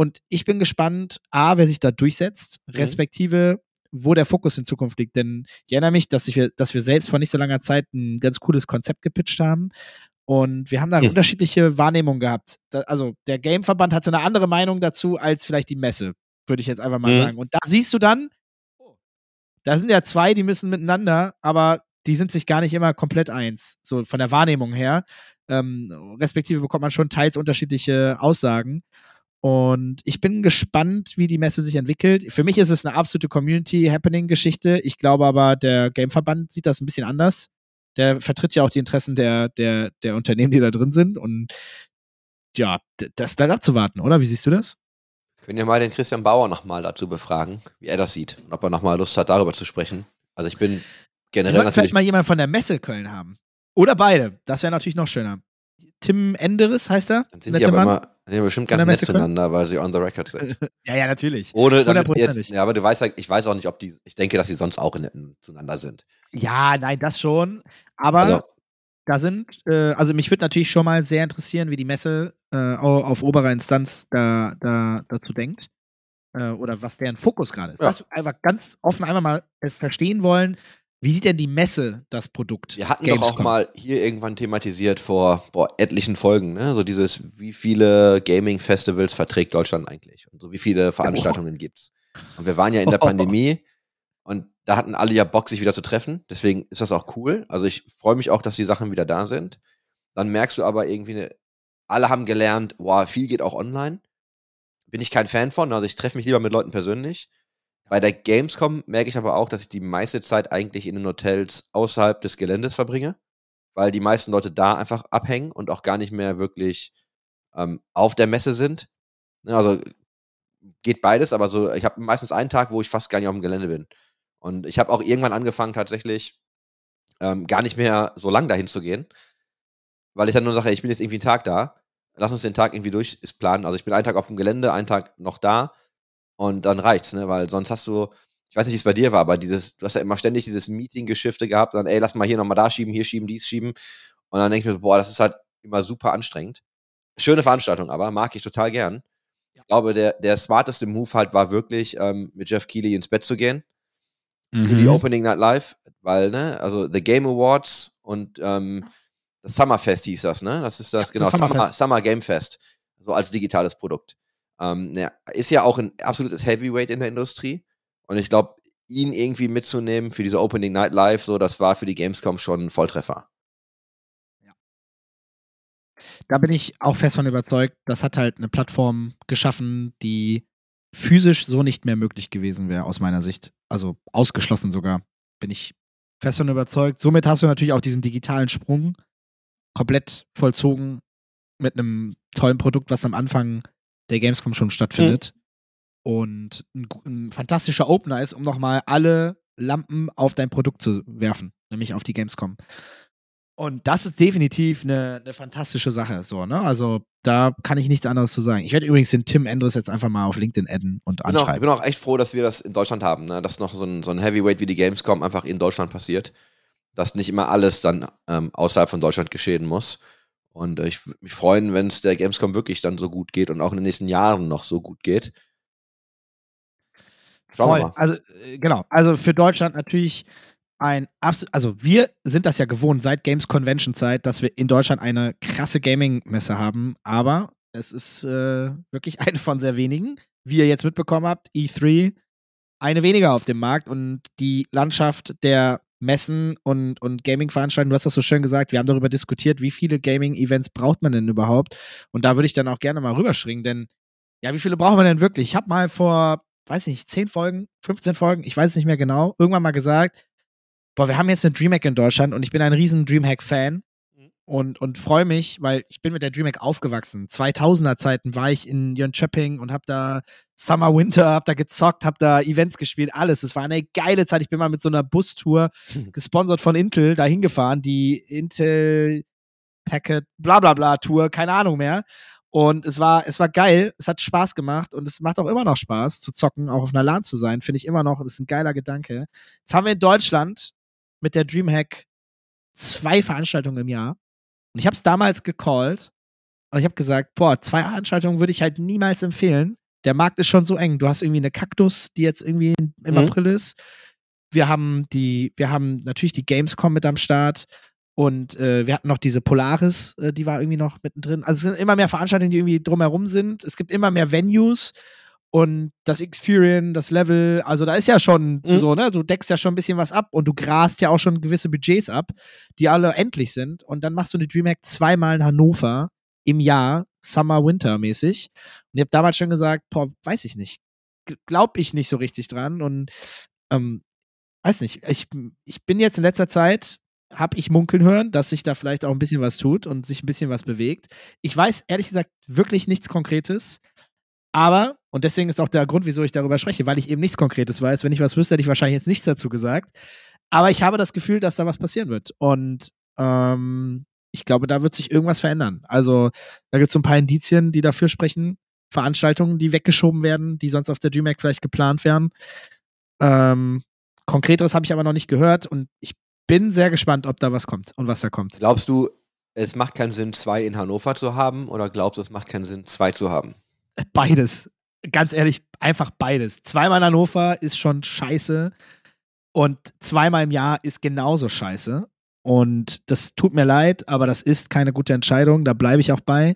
Und ich bin gespannt, A, wer sich da durchsetzt, respektive wo der Fokus in Zukunft liegt. Denn ich erinnere mich, dass, ich, dass wir selbst vor nicht so langer Zeit ein ganz cooles Konzept gepitcht haben. Und wir haben da Hm. unterschiedliche Wahrnehmungen gehabt. Da, also der Gameverband hatte eine andere Meinung dazu als vielleicht die Messe, würde ich jetzt einfach mal Mhm. sagen. Und da siehst du dann, da sind ja zwei, die müssen miteinander, aber die sind sich gar nicht immer komplett eins, so von der Wahrnehmung her. Ähm, respektive bekommt man schon teils unterschiedliche Aussagen. Und ich bin gespannt, wie die Messe sich entwickelt. Für mich ist es eine absolute Community-Happening-Geschichte. Ich glaube aber, der Gameverband sieht das ein bisschen anders. Der vertritt ja auch die Interessen der, der, der Unternehmen, die da drin sind. Und ja, das bleibt abzuwarten, oder? Wie siehst du das? Können wir mal den Christian Bauer nochmal dazu befragen, wie er das sieht und ob er nochmal Lust hat, darüber zu sprechen. Also ich bin Wir generell natürlich. vielleicht mal jemanden von der Messe Köln haben. Oder beide. Das wäre natürlich noch schöner. Tim Enderes heißt er. Dann sind die aber immer die sind bestimmt ganz nett zueinander, weil sie on the record sind. [LAUGHS] Ja, ja, natürlich. Ohne damit jetzt, ja, aber du weißt ja, ich weiß auch nicht, ob die, ich denke, dass sie sonst auch nett zueinander sind. Ja, nein, das schon. Aber Also, da sind, äh, also mich würde natürlich schon mal sehr interessieren, wie die Messe äh, au- auf oberer Instanz da, da dazu denkt. Äh, oder was deren Fokus gerade ist. Ja. Das einfach ganz offen einmal mal äh, verstehen wollen, wie sieht denn die Messe das Produkt? wir hatten doch auch Gamescom? mal hier irgendwann thematisiert vor boah, etlichen Folgen, ne? So dieses, wie viele Gaming-Festivals verträgt Deutschland eigentlich? Und so wie viele Veranstaltungen gibt's? Und wir waren ja in der [LAUGHS] Pandemie und da hatten alle ja Bock, sich wieder zu treffen. Deswegen ist das auch cool. Also ich freue mich auch, dass die Sachen wieder da sind. Dann merkst du aber irgendwie, ne, alle haben gelernt, wow, viel geht auch online. Bin ich kein Fan von. Also ich treffe mich lieber mit Leuten persönlich. Bei der Gamescom merke ich aber auch, dass ich die meiste Zeit eigentlich in den Hotels außerhalb des Geländes verbringe, weil die meisten Leute da einfach abhängen und auch gar nicht mehr wirklich ähm, auf der Messe sind. Ne, also geht beides, aber so, ich habe meistens einen Tag, wo ich fast gar nicht auf dem Gelände bin. Und ich habe auch irgendwann angefangen, tatsächlich ähm, gar nicht mehr so lang dahin zu gehen, weil ich dann nur sage, ich bin jetzt irgendwie einen Tag da, lass uns den Tag irgendwie durch ist planen. Also ich bin einen Tag auf dem Gelände, einen Tag noch da und dann reicht's, ne? Weil sonst hast du, ich weiß nicht, wie es bei dir war, aber dieses, du hast ja immer ständig dieses Meeting-Geschifte gehabt, dann, ey, lass mal hier nochmal da schieben, hier schieben, dies schieben. Und dann denke ich mir so, boah, das ist halt immer super anstrengend. Schöne Veranstaltung aber, mag ich total gern. Ich glaube, der, der smarteste Move halt war wirklich, ähm, mit Jeff Keighley ins Bett zu gehen für die Mhm. Opening Night Live, weil, ne, also The Game Awards und ähm, das Summerfest hieß das, ne? Das ist das, Ja, genau, das Summer. Summer Game Fest, so als digitales Produkt. Ähm, ja, ist ja auch ein absolutes Heavyweight in der Industrie und ich glaube, ihn irgendwie mitzunehmen für diese Opening Night Live, so, das war für die Gamescom schon ein Volltreffer. da bin ich auch fest von überzeugt, das hat halt eine Plattform geschaffen, die physisch so nicht mehr möglich gewesen wäre, aus meiner Sicht. Also ausgeschlossen sogar, bin ich fest von überzeugt. Somit hast du natürlich auch diesen digitalen Sprung komplett vollzogen mit einem tollen Produkt, was am Anfang der Gamescom schon stattfindet. Und ein, ein fantastischer Opener ist, um nochmal alle Lampen auf dein Produkt zu werfen, nämlich auf die Gamescom. Und das ist definitiv eine, eine fantastische Sache. So, ne? Also da kann ich nichts anderes zu sagen. Ich werde übrigens den Tim Endres jetzt einfach mal auf LinkedIn adden und Ich bin, auch, ich anschreiben. bin auch echt froh, dass wir das in Deutschland haben, ne? dass noch so ein, so ein Heavyweight wie die Gamescom einfach in Deutschland passiert. Dass nicht immer alles dann ähm, außerhalb von Deutschland geschehen muss. Und äh, ich würde mich freuen, wenn es der Gamescom wirklich dann so gut geht und auch in den nächsten Jahren noch so gut geht. Schauen Voll. wir mal. Also, äh, genau. Also für Deutschland natürlich ein absolut, also wir sind das ja gewohnt seit Games Convention Zeit, dass wir in Deutschland eine krasse Gaming-Messe haben, aber es ist äh, wirklich [LAUGHS] eine von sehr wenigen. Wie ihr jetzt mitbekommen habt, E3 eine weniger auf dem Markt und die Landschaft der Messen und, und Gaming-Veranstaltungen, du hast das so schön gesagt, wir haben darüber diskutiert, wie viele Gaming-Events braucht man denn überhaupt? Und da würde ich dann auch gerne mal rüberschringen, denn ja, wie viele brauchen wir denn wirklich? Ich habe mal vor, weiß nicht, 10 Folgen, 15 Folgen, ich weiß es nicht mehr genau, irgendwann mal gesagt, boah, wir haben jetzt eine Dreamhack in Deutschland und ich bin ein riesen Dreamhack-Fan mhm. und, und freue mich, weil ich bin mit der Dreamhack aufgewachsen. 2000er Zeiten war ich in Jönköping und habe da Summer, Winter, habe da gezockt, habe da Events gespielt, alles. Es war eine geile Zeit. Ich bin mal mit so einer Bustour, gesponsert von Intel, da hingefahren, die Intel Packet, bla bla bla Tour, keine Ahnung mehr. Und es war, es war geil, es hat Spaß gemacht und es macht auch immer noch Spaß zu zocken, auch auf einer LAN zu sein, finde ich immer noch, das ist ein geiler Gedanke. Jetzt haben wir in Deutschland mit der Dreamhack zwei Veranstaltungen im Jahr. Und ich habe es damals gecallt und ich habe gesagt, boah, zwei Veranstaltungen würde ich halt niemals empfehlen. Der Markt ist schon so eng. Du hast irgendwie eine Kaktus, die jetzt irgendwie im mhm. April ist. Wir haben die, wir haben natürlich die Gamescom mit am Start. Und äh, wir hatten noch diese Polaris, äh, die war irgendwie noch mittendrin. Also es sind immer mehr Veranstaltungen, die irgendwie drumherum sind. Es gibt immer mehr Venues und das Experience, das Level, also da ist ja schon mhm. so, ne? Du deckst ja schon ein bisschen was ab und du grast ja auch schon gewisse Budgets ab, die alle endlich sind. Und dann machst du eine Dreamhack zweimal in Hannover im Jahr, Summer, Winter mäßig. Und ich habe damals schon gesagt, boah, weiß ich nicht. Glaub ich nicht so richtig dran. Und ähm, weiß nicht, ich, ich bin jetzt in letzter Zeit, habe ich munkeln hören, dass sich da vielleicht auch ein bisschen was tut und sich ein bisschen was bewegt. Ich weiß ehrlich gesagt wirklich nichts Konkretes. Aber, und deswegen ist auch der Grund, wieso ich darüber spreche, weil ich eben nichts Konkretes weiß. Wenn ich was wüsste, hätte ich wahrscheinlich jetzt nichts dazu gesagt. Aber ich habe das Gefühl, dass da was passieren wird. Und ähm, ich glaube, da wird sich irgendwas verändern. Also, da gibt es so ein paar Indizien, die dafür sprechen. Veranstaltungen, die weggeschoben werden, die sonst auf der DreamHack vielleicht geplant wären. Ähm, Konkreteres habe ich aber noch nicht gehört und ich bin sehr gespannt, ob da was kommt und was da kommt. Glaubst du, es macht keinen Sinn, zwei in Hannover zu haben oder glaubst du, es macht keinen Sinn, zwei zu haben? Beides. Ganz ehrlich, einfach beides. Zweimal in Hannover ist schon scheiße. Und zweimal im Jahr ist genauso scheiße. Und das tut mir leid, aber das ist keine gute Entscheidung. Da bleibe ich auch bei.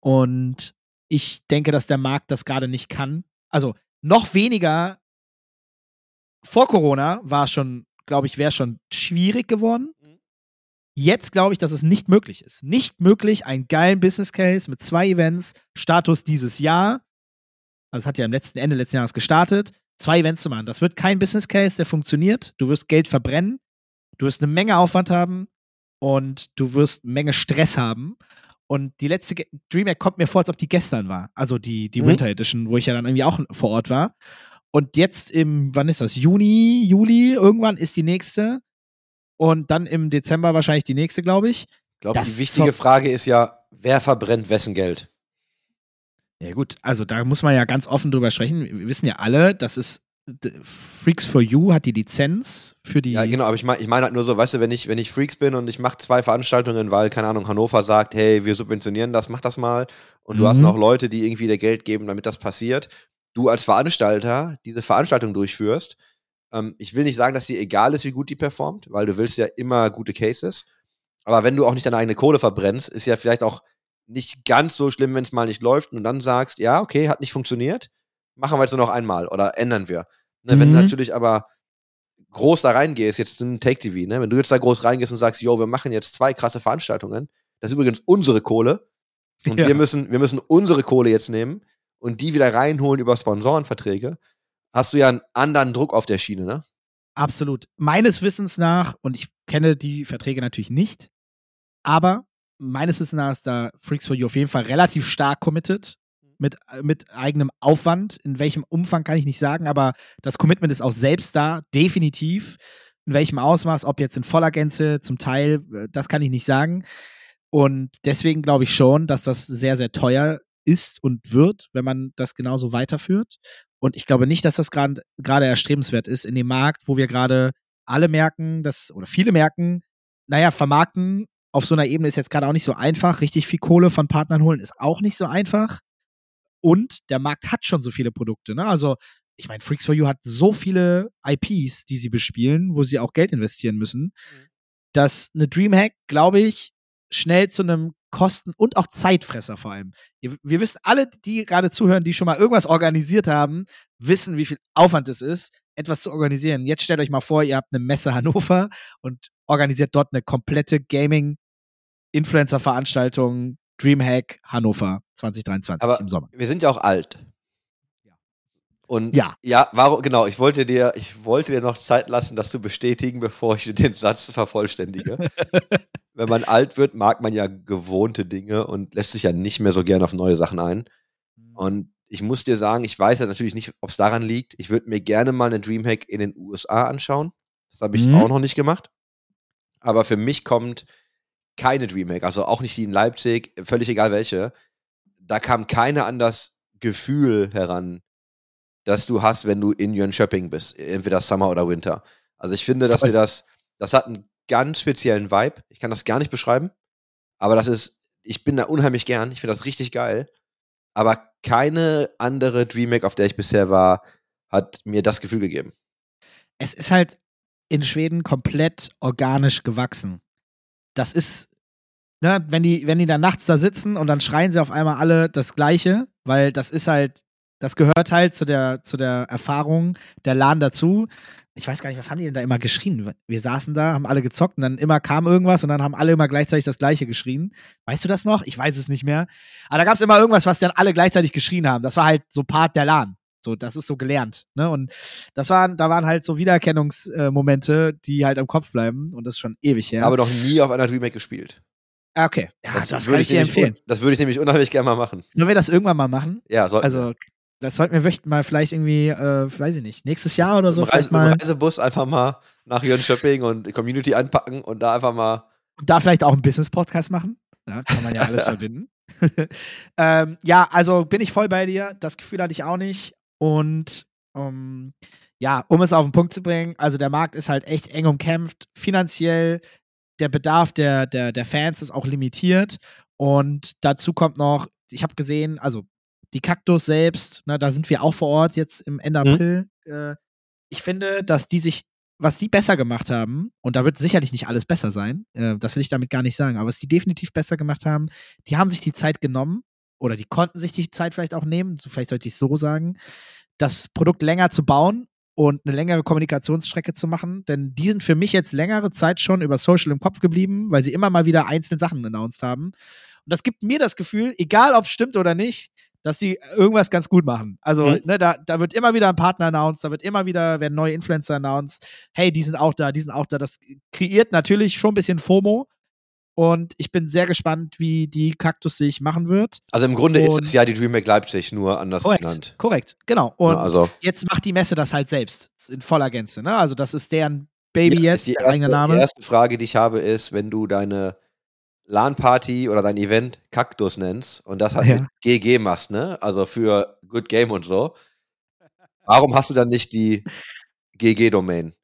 Und ich denke, dass der Markt das gerade nicht kann. Also noch weniger vor Corona war es schon, glaube ich, wäre schon schwierig geworden. Jetzt glaube ich, dass es nicht möglich ist. Nicht möglich, einen geilen Business Case mit zwei Events, Status dieses Jahr, also es hat ja am letzten Ende letzten Jahres gestartet, zwei Events zu machen. Das wird kein Business Case, der funktioniert. Du wirst Geld verbrennen, du wirst eine Menge Aufwand haben und du wirst eine Menge Stress haben. Und die letzte DreamHack kommt mir vor, als ob die gestern war. Also die, die mhm. Winter Edition, wo ich ja dann irgendwie auch vor Ort war. Und jetzt im, wann ist das? Juni, Juli, irgendwann ist die nächste und dann im Dezember wahrscheinlich die nächste, glaube ich. Ich glaube, die wichtige Frage ist ja, wer verbrennt wessen Geld? Ja, gut, also da muss man ja ganz offen drüber sprechen. Wir wissen ja alle, dass es Freaks for You hat die Lizenz für die. Ja, genau, aber ich meine ich mein halt nur so, weißt du, wenn ich, wenn ich Freaks bin und ich mache zwei Veranstaltungen, weil, keine Ahnung, Hannover sagt, hey, wir subventionieren das, mach das mal. Und du mhm. hast noch Leute, die irgendwie dir Geld geben, damit das passiert. Du als Veranstalter diese Veranstaltung durchführst, ähm, ich will nicht sagen, dass dir egal ist, wie gut die performt, weil du willst ja immer gute Cases. Aber wenn du auch nicht deine eigene Kohle verbrennst, ist ja vielleicht auch nicht ganz so schlimm, wenn es mal nicht läuft und dann sagst, ja, okay, hat nicht funktioniert, machen wir jetzt nur noch einmal oder ändern wir. Ne, mhm. Wenn du mhm. natürlich aber groß da reingehst, jetzt in Take TV, ne, wenn du jetzt da groß reingehst und sagst, yo, wir machen jetzt zwei krasse Veranstaltungen, das ist übrigens unsere Kohle [LAUGHS] und ja. wir müssen, wir müssen unsere Kohle jetzt nehmen und die wieder reinholen über Sponsorenverträge, hast du ja einen anderen Druck auf der Schiene, ne? Absolut. Meines Wissens nach, und ich kenne die Verträge natürlich nicht, aber meines Wissens nach ist da Freaks for You auf jeden Fall relativ stark committed mit, mit eigenem Aufwand. In welchem Umfang kann ich nicht sagen, aber das Commitment ist auch selbst da, definitiv. In welchem Ausmaß, ob jetzt in voller Gänze, zum Teil, äh, das kann ich nicht sagen. Und deswegen glaube ich schon, dass das sehr, sehr teuer ist und wird, wenn man das genauso weiterführt. Und ich glaube nicht, dass das gerade erstrebenswert ist in dem Markt, wo wir gerade alle merken, dass, oder viele merken, naja, vermarkten auf so einer Ebene ist jetzt gerade auch nicht so einfach. Richtig viel Kohle von Partnern holen ist auch nicht so einfach. Und der Markt hat schon so viele Produkte. Ne? Also ich meine, Freaks for You hat so viele IPs, die sie bespielen, wo sie auch Geld investieren müssen, dass eine Dreamhack, glaube ich, schnell zu einem Kosten- und auch Zeitfresser vor allem. Ihr- Wir wissen alle, die gerade zuhören, die schon mal irgendwas organisiert haben, wissen, wie viel Aufwand es ist, etwas zu organisieren. Jetzt stellt euch mal vor, ihr habt eine Messe Hannover und organisiert dort eine komplette Gaming-Influencer-Veranstaltung Dreamhack Hannover 2023 Aber- im Sommer. Wir sind ja auch alt. Ja. Und Ja. ja, warum, genau, ich wollte dir, ich wollte dir noch Zeit lassen, das zu bestätigen, bevor ich den Satz vervollständige. [LAUGHS] Wenn man alt wird, mag man ja gewohnte Dinge und lässt sich ja nicht mehr so gerne auf neue Sachen ein. Und ich muss dir sagen, ich weiß ja natürlich nicht, ob es daran liegt. Ich würde mir gerne mal eine Dreamhack in den USA anschauen. Das habe ich Mhm. auch noch nicht gemacht. Aber für mich kommt keine Dreamhack, also auch nicht die in Leipzig, völlig egal welche. Da kam keine an das Gefühl heran, das du hast, wenn du in Jönköping bist, entweder Summer oder Winter. Also ich finde, dass dir das, das hat einen ganz speziellen Vibe. Ich kann das gar nicht beschreiben, aber das ist, ich bin da unheimlich gern. Ich finde das richtig geil. Aber keine andere Dreamhack, auf der ich bisher war, hat mir das Gefühl gegeben. es ist halt in Schweden komplett organisch gewachsen. Das ist, ne, wenn die, wenn die dann nachts da sitzen und dann schreien sie auf einmal alle das Gleiche, weil das ist halt, das gehört halt zu der, zu der Erfahrung der LAN dazu. Ich weiß gar nicht, was haben die denn da immer geschrien? Wir saßen da, haben alle gezockt und dann immer kam irgendwas und dann haben alle immer gleichzeitig das Gleiche geschrien. Weißt du das noch? Ich weiß es nicht mehr. Aber da gab es immer irgendwas, was dann alle gleichzeitig geschrien haben. Das war halt so Part der LAN. So, das ist so gelernt. Ne? Und das waren, da waren halt so Wiedererkennungsmomente, die halt im Kopf bleiben und das ist schon ewig her. Ich habe noch nie auf einer Dreamhack gespielt. Ah, okay, ja, das, würde kann ich dir empfehlen. Das würde ich nämlich unheimlich gerne mal machen. Sollen wir das irgendwann mal machen? Ja, sollten. Also, das sollten wir möchten mal vielleicht irgendwie, äh, weiß ich nicht, nächstes Jahr oder so Im, Reise, mal Im Reisebus einfach mal nach Jönköping und Community anpacken und da einfach mal. und da vielleicht auch einen Business-Podcast machen. Ja, kann man ja alles [LAUGHS] verbinden. [LAUGHS] ähm, ja, also bin ich voll bei dir. Das Gefühl hatte ich auch nicht. Und ähm, ja, um es auf den Punkt zu bringen, also der Markt ist halt echt eng umkämpft. Finanziell, der Bedarf der, der, der Fans ist auch limitiert. Und dazu kommt noch, ich habe gesehen, also die Kaktus selbst, ne, da sind wir auch vor Ort jetzt im Ende Mhm. April. Äh, ich finde, dass die sich, was die besser gemacht haben, und da wird sicherlich nicht alles besser sein, äh, das will ich damit gar nicht sagen, aber was die definitiv besser gemacht haben, die haben sich die Zeit genommen oder die konnten sich die Zeit vielleicht auch nehmen, vielleicht sollte ich es so sagen, das Produkt länger zu bauen und eine längere Kommunikationsstrecke zu machen, denn die sind für mich jetzt längere Zeit schon über Social im Kopf geblieben, weil sie immer mal wieder einzelne Sachen announced haben. Und das gibt mir das Gefühl, egal ob es stimmt oder nicht, dass die irgendwas ganz gut machen. Also, Mhm. ne, da, da wird immer wieder ein Partner announced, da wird immer wieder, werden neue Influencer announced. Hey, die sind auch da, die sind auch da. Das kreiert natürlich schon ein bisschen FOMO. Und ich bin sehr gespannt, wie die Kaktus sich machen wird. Also im Grunde ist Und- es ja die Dreamhack Leipzig, nur anders Korrekt, genannt. korrekt, genau. Und Ja, also jetzt macht die Messe das halt selbst in voller Gänze. Ne? Also das ist deren Baby Ja, jetzt, die, der eigene erste, die Name. erste Frage, die ich habe, ist, wenn du deine LAN-Party oder dein Event Kaktus nennst und das halt Ja. mit GG machst, ne? Also für Good Game und so. Warum hast du dann nicht die GG-Domain?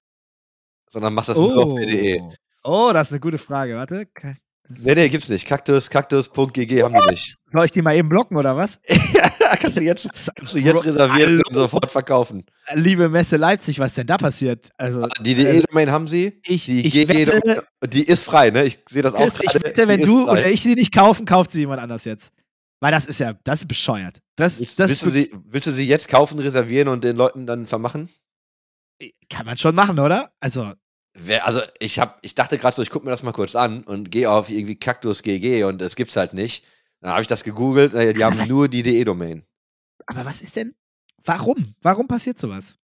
Sondern machst das nur auf .de. oh, das ist eine gute Frage. Warte. Ka- Nee, nee, gibt's nicht. Kaktus, kaktus.gg haben die nicht. [LAUGHS] Soll ich die mal eben blocken oder was? [LAUGHS] kannst du jetzt, kannst du jetzt reservieren und sofort verkaufen. Liebe Messe Leipzig, was ist denn da passiert? Also, Die DE-Domain haben sie. ich, Die ich GG, wette, die ist frei, ne? Ich sehe das auch Chris, ich wette, wenn du frei. oder ich sie nicht kaufen, kauft sie jemand anders jetzt. Weil das ist ja, das ist bescheuert. Das, Willst, das willst, du sie, willst du sie jetzt kaufen, reservieren und den Leuten dann vermachen? kann man schon machen, oder? Also, Wer, also ich hab, ich dachte gerade so, ich gucke mir das mal kurz an und gehe auf irgendwie Kaktus GG und das gibt's halt nicht. Dann habe ich das gegoogelt, naja, die haben Was? nur die DE-Domain. aber was ist denn? Warum? Warum passiert sowas?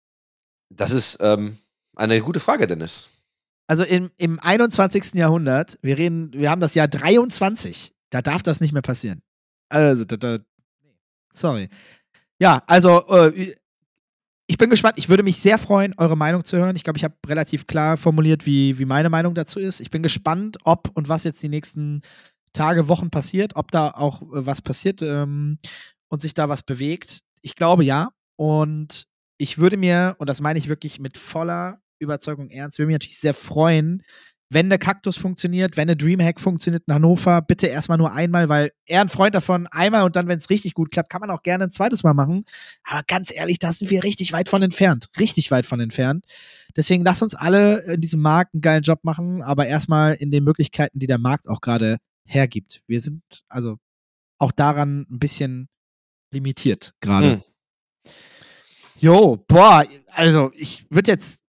Das ist ähm, eine gute Frage, Dennis. Also im, im 21. Jahrhundert, wir reden, wir haben das Jahr 23, da darf das nicht mehr passieren. Also, da, da, sorry. Ja, also, äh, ich bin gespannt. Ich würde mich sehr freuen, eure Meinung zu hören. Ich glaube, ich habe relativ klar formuliert, wie, wie meine Meinung dazu ist. Ich bin gespannt, ob und was jetzt die nächsten Tage, Wochen passiert, ob da auch äh, was passiert ähm, und sich da was bewegt. Ich glaube ja. Und ich würde mir, und das meine ich wirklich mit voller Überzeugung ernst, würde mich natürlich sehr freuen, wenn der Kaktus funktioniert, wenn der Dreamhack funktioniert in Hannover, bitte erstmal nur einmal, weil er ein Freund davon, einmal und dann, wenn es richtig gut klappt, kann man auch gerne ein zweites Mal machen. Aber ganz ehrlich, da sind wir richtig weit von entfernt. Richtig weit von entfernt. Deswegen lass uns alle in diesem Markt einen geilen Job machen, aber erstmal in den Möglichkeiten, die der Markt auch gerade hergibt. Wir sind also auch daran ein bisschen limitiert gerade. Hm. Jo, boah, also ich würde jetzt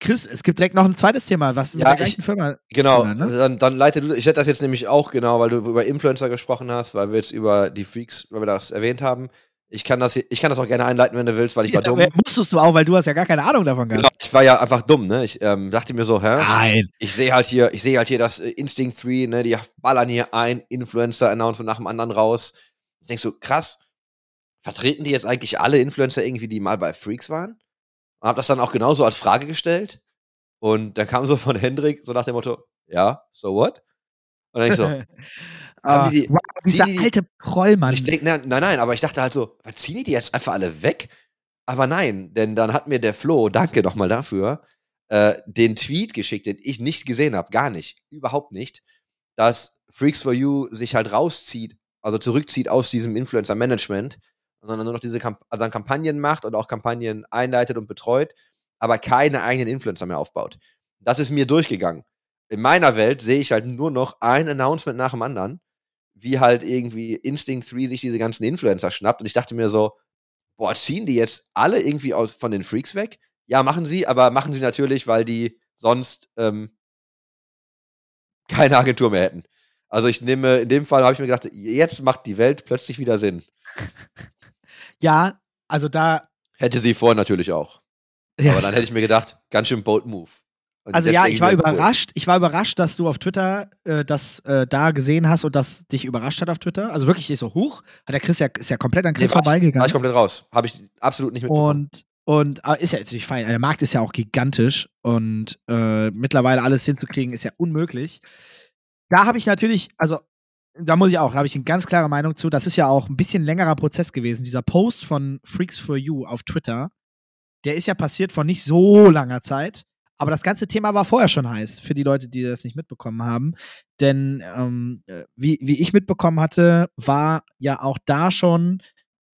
Chris, es gibt direkt noch ein zweites Thema, was mit Ja, der gleichen ich- Firma. Genau, Thema, ne? dann, dann leite du, ich hätte das jetzt nämlich auch genau, weil du über Influencer gesprochen hast, weil wir jetzt über die Freaks, weil wir das erwähnt haben. Ich kann das, hier- ich kann das auch gerne einleiten, wenn du willst, weil ich war Ja, dumm. Musstest du auch, weil du hast ja gar keine Ahnung davon Genau, gehabt. ich war ja einfach dumm, ne? Ich ähm, dachte mir so, hä? Nein. Ich sehe halt hier, ich sehe halt hier das äh, Instinct 3, ne? Die ballern hier ein Influencer-Announcement nach dem anderen raus. Ich denk so, krass, vertreten die jetzt eigentlich alle Influencer irgendwie, die mal bei Freaks waren? Und hab das dann auch genauso als Frage gestellt. Und dann kam so von Hendrik, so nach dem Motto, ja, so what? Und dann ich so, [LAUGHS] Ah, die die- wow, dieser die- alte Prollmann. ich denke, nein, nein, aber ich dachte halt so, ziehen die die jetzt einfach alle weg? Aber nein, denn dann hat mir der Flo, danke nochmal dafür, äh, den Tweet geschickt, den ich nicht gesehen habe, gar nicht, überhaupt nicht, dass Freaks for You sich halt rauszieht, also zurückzieht aus diesem Influencer-Management dann nur noch diese Kamp also dann Kampagnen macht und auch Kampagnen einleitet und betreut, aber keine eigenen Influencer mehr aufbaut. Das ist mir durchgegangen. In meiner Welt sehe ich halt nur noch ein Announcement nach dem anderen, wie halt irgendwie Instinct 3 sich diese ganzen Influencer schnappt und ich dachte mir so, boah, ziehen die jetzt alle irgendwie aus von den Freaks weg? Ja, machen sie, aber machen sie natürlich, weil die sonst ähm, keine Agentur mehr hätten. Also ich nehme, in dem Fall habe ich mir gedacht, jetzt macht die Welt plötzlich wieder Sinn. [LAUGHS] ja, also da. Hätte sie vorher natürlich auch. Ja. Aber dann hätte ich mir gedacht, ganz schön bold move. Und Also ja, ich war wieder cool. überrascht. Ich war überrascht, dass du auf Twitter äh, das äh, da gesehen hast und das dich überrascht hat auf Twitter. Also wirklich ist so hoch. Hat der Chris ja ist ja komplett an Chris Nee, ich- War vorbeigegangen. ich komplett raus. Habe ich absolut nicht mitbekommen. Und und aber ist ja natürlich fein. Der Markt ist ja auch gigantisch und äh, mittlerweile alles hinzukriegen ist ja unmöglich. Da habe ich natürlich, also da muss ich auch, habe ich eine ganz klare Meinung zu. Das ist ja auch ein bisschen längerer Prozess gewesen. Dieser Post von Freaks for You auf Twitter, der ist ja passiert vor nicht so langer Zeit. Aber das ganze Thema war vorher schon heiß, für die Leute, die das nicht mitbekommen haben. Denn ähm, äh, wie, wie ich mitbekommen hatte, war ja auch da schon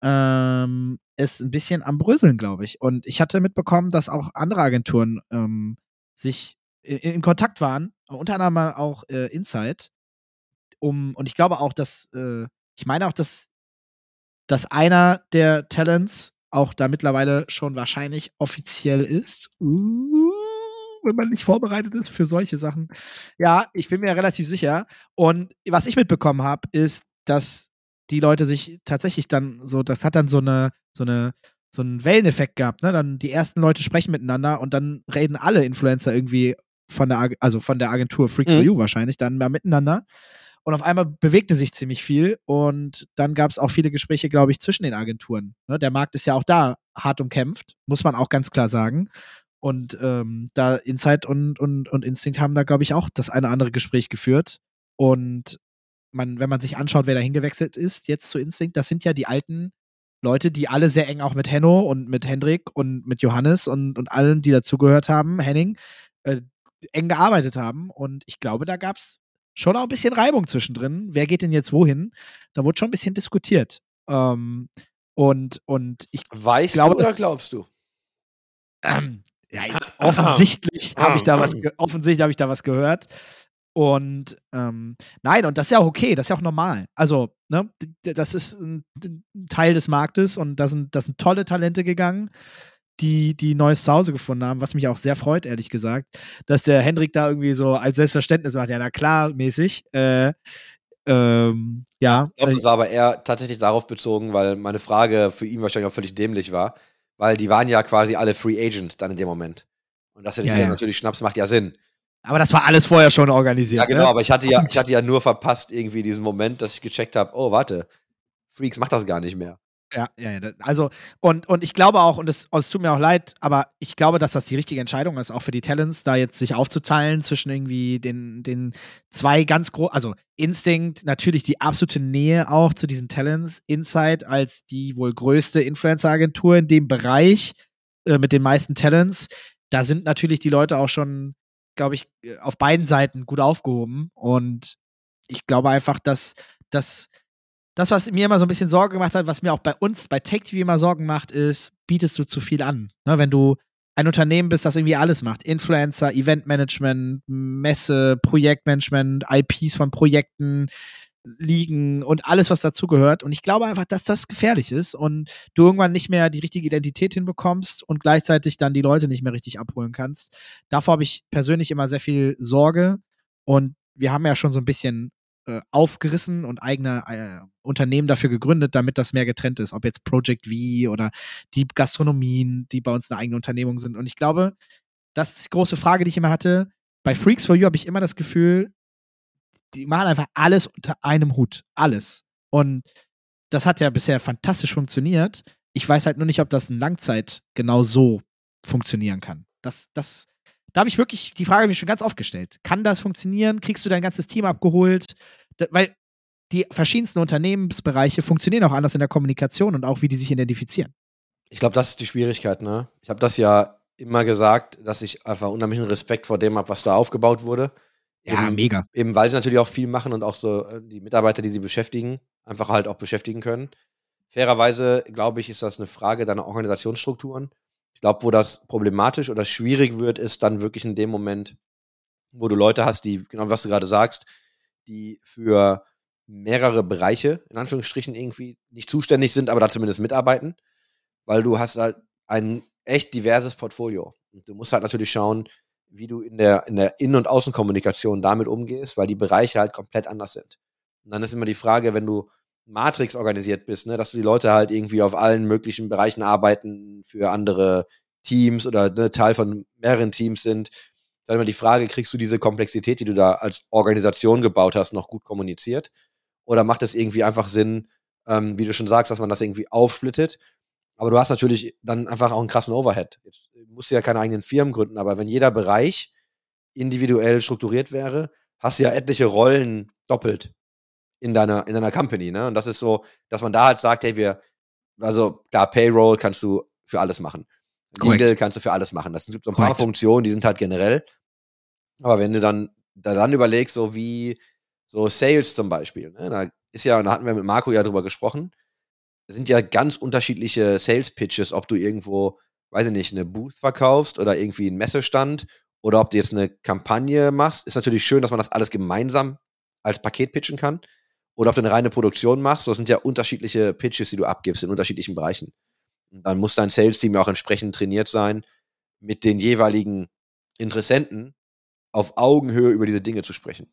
ähm, es ein bisschen am Bröseln, glaube ich. Und ich hatte mitbekommen, dass auch andere Agenturen ähm, sich in, in Kontakt waren, unter anderem auch äh, Insight. Um, und ich glaube auch, dass, äh, ich meine auch, dass, dass einer der Talents auch da mittlerweile schon wahrscheinlich offiziell ist. Uh, wenn man nicht vorbereitet ist für solche Sachen. Ja, ich bin mir relativ sicher. Und was ich mitbekommen habe, ist, dass die Leute sich tatsächlich dann so, das hat dann so eine, so eine, so einen Welleneffekt gehabt, ne? Dann die ersten Leute sprechen miteinander und dann reden alle Influencer irgendwie von der, also von der Agentur Freaks for Mhm. You wahrscheinlich dann mal miteinander. Und auf einmal bewegte sich ziemlich viel und dann gab es auch viele Gespräche, glaube ich, zwischen den Agenturen. Ne? Der Markt ist ja auch da hart umkämpft, muss man auch ganz klar sagen. Und ähm, da Insight und, und, und Instinct haben da, glaube ich, auch das eine oder andere Gespräch geführt. Und man, wenn man sich anschaut, wer da hingewechselt ist, jetzt zu Instinct, das sind ja die alten Leute, die alle sehr eng auch mit Henno und mit Hendrik und mit Johannes und, und allen, die dazugehört haben, Henning, äh, eng gearbeitet haben. Und ich glaube, da gab es schon auch ein bisschen Reibung zwischendrin. Wer geht denn jetzt wohin? Da wurde schon ein bisschen diskutiert. Ähm, und, und ich Weißt glaube, du oder glaubst du? ähm, ja, ich- offensichtlich habe ich da was, offensichtlich habe ich da was gehört. Und ähm, nein, und das ist ja auch okay, das ist ja auch normal. Also, ne, das ist ein, ein Teil des Marktes und da sind, da sind tolle Talente gegangen, die, die neues Zuhause gefunden haben, was mich auch sehr freut, ehrlich gesagt, dass der Hendrik da irgendwie so als Selbstverständnis macht, ja, na klar, mäßig. Äh, ähm, ja, Ich glaube, äh, das war aber eher tatsächlich darauf bezogen, weil meine Frage für ihn wahrscheinlich auch völlig dämlich war, weil die waren ja quasi alle Free Agent dann in dem Moment. Und dass er Ja, die ja. natürlich schnappst, macht ja Sinn. aber das war alles vorher schon organisiert. Ja, genau, ne? aber ich hatte ja, ich [LAUGHS] hatte ja nur verpasst irgendwie diesen Moment, dass ich gecheckt habe, oh, warte, Freaks macht das gar nicht mehr. Ja, ja, ja. Also, und, und ich glaube auch, und es, es tut mir auch leid, aber ich glaube, dass das die richtige Entscheidung ist, auch für die Talents, da jetzt sich aufzuteilen zwischen irgendwie den, den zwei ganz großen, also Instinct, natürlich die absolute Nähe auch zu diesen Talents, Insight als die wohl größte Influencer-Agentur in dem Bereich äh, mit den meisten Talents. Da sind natürlich die Leute auch schon glaube ich, äh, auf beiden Seiten gut aufgehoben. Und ich glaube einfach, dass, dass das, was mir immer so ein bisschen Sorge gemacht hat, was mir auch bei uns, bei TechTV immer Sorgen macht, ist, bietest du zu viel an. Ne, wenn du ein Unternehmen bist, das irgendwie alles macht. Influencer, Eventmanagement, Messe, Projektmanagement, IPs von Projekten, liegen und alles, was dazugehört. Und ich glaube einfach, dass das gefährlich ist und du irgendwann nicht mehr die richtige Identität hinbekommst und gleichzeitig dann die Leute nicht mehr richtig abholen kannst. Davor habe ich persönlich immer sehr viel Sorge. Und wir haben ja schon so ein bisschen äh, aufgerissen und eigene äh, Unternehmen dafür gegründet, damit das mehr getrennt ist. Ob jetzt Project V oder die Gastronomien, die bei uns eine eigene Unternehmung sind. Und ich glaube, das ist die große Frage, die ich immer hatte. Bei Freaks for You habe ich immer das Gefühl, die machen einfach alles unter einem Hut. Alles. Und das hat ja bisher fantastisch funktioniert. Ich weiß halt nur nicht, ob das in Langzeit genau so funktionieren kann. Das, das, da habe ich wirklich die Frage mir schon ganz oft gestellt. Kann das funktionieren? Kriegst du dein ganzes Team abgeholt? Da, weil die verschiedensten Unternehmensbereiche funktionieren auch anders in der Kommunikation und auch wie die sich identifizieren. Ich glaube, das ist die Schwierigkeit, ne? Ich habe das ja immer gesagt, dass ich einfach unheimlichen Respekt vor dem habe, was da aufgebaut wurde. Ja, Eben- mega. Eben weil sie natürlich auch viel machen und auch so äh, die Mitarbeiter, die sie beschäftigen, einfach halt auch beschäftigen können. Fairerweise, glaube ich, ist das eine Frage deiner Organisationsstrukturen. Ich glaube, wo das problematisch oder schwierig wird, ist dann wirklich in dem Moment, wo du Leute hast, die, genau was du gerade sagst, die für mehrere Bereiche, in Anführungsstrichen, irgendwie nicht zuständig sind, aber da zumindest mitarbeiten. Weil du hast halt ein echt diverses Portfolio. Und du musst halt natürlich schauen, wie du in der, in der Innen- und Außenkommunikation damit umgehst, weil die Bereiche halt komplett anders sind. Und dann ist immer die Frage, wenn du Matrix organisiert bist, ne, dass du die Leute halt irgendwie auf allen möglichen Bereichen arbeiten für andere Teams oder ne, Teil von mehreren Teams sind. Dann immer die Frage, kriegst du diese Komplexität, die du da als Organisation gebaut hast, noch gut kommuniziert? Oder macht es irgendwie einfach Sinn, ähm, wie du schon sagst, dass man das irgendwie aufsplittet? Aber du hast natürlich dann einfach auch einen krassen Overhead. Jetzt musst du ja keine eigenen Firmen gründen, aber wenn jeder Bereich individuell strukturiert wäre, hast du ja etliche Rollen doppelt in deiner, in deiner Company, ne? Und das ist so, dass man da halt sagt, hey, wir, also klar, Payroll kannst du für alles machen. Legal kannst du für alles machen. Das sind so ein paar Korrekt. Funktionen, die sind halt generell. Aber wenn du dann, da dann überlegst, so wie so Sales zum Beispiel, ne? da ist ja, und da hatten wir mit Marco ja drüber gesprochen, es sind ja ganz unterschiedliche Sales-Pitches, ob du irgendwo, weiß ich nicht, eine Booth verkaufst oder irgendwie einen Messestand oder ob du jetzt eine Kampagne machst. Ist natürlich schön, dass man das alles gemeinsam als Paket pitchen kann. Oder ob du eine reine Produktion machst. Das sind ja unterschiedliche Pitches, die du abgibst in unterschiedlichen Bereichen. Und dann muss dein Sales-Team ja auch entsprechend trainiert sein, mit den jeweiligen Interessenten auf Augenhöhe über diese Dinge zu sprechen.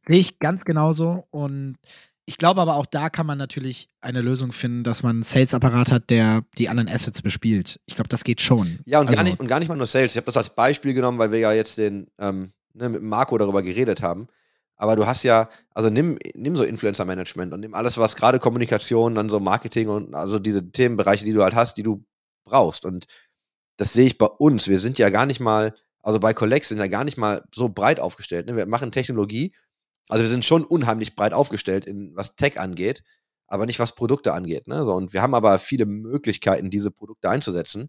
Sehe ich ganz genauso. Und ich glaube aber auch da kann man natürlich eine Lösung finden, dass man einen Sales-Apparat hat, der die anderen Assets bespielt. Ich glaube, das geht schon. Ja, und, gar Also- nicht, und gar nicht mal nur Sales. Ich habe das als Beispiel genommen, weil wir ja jetzt den, ähm, ne, mit Marco darüber geredet haben. Aber du hast ja, also nimm, nimm so Influencer-Management und nimm alles, was gerade Kommunikation, dann so Marketing und also diese Themenbereiche, die du halt hast, die du brauchst. Und das sehe ich bei uns. Wir sind ja gar nicht mal, also bei Collex sind ja gar nicht mal so breit aufgestellt. Ne? Wir machen Technologie. Also wir sind schon unheimlich breit aufgestellt, in, was Tech angeht, aber nicht was Produkte angeht. Ne? So, und wir haben aber viele Möglichkeiten, diese Produkte einzusetzen.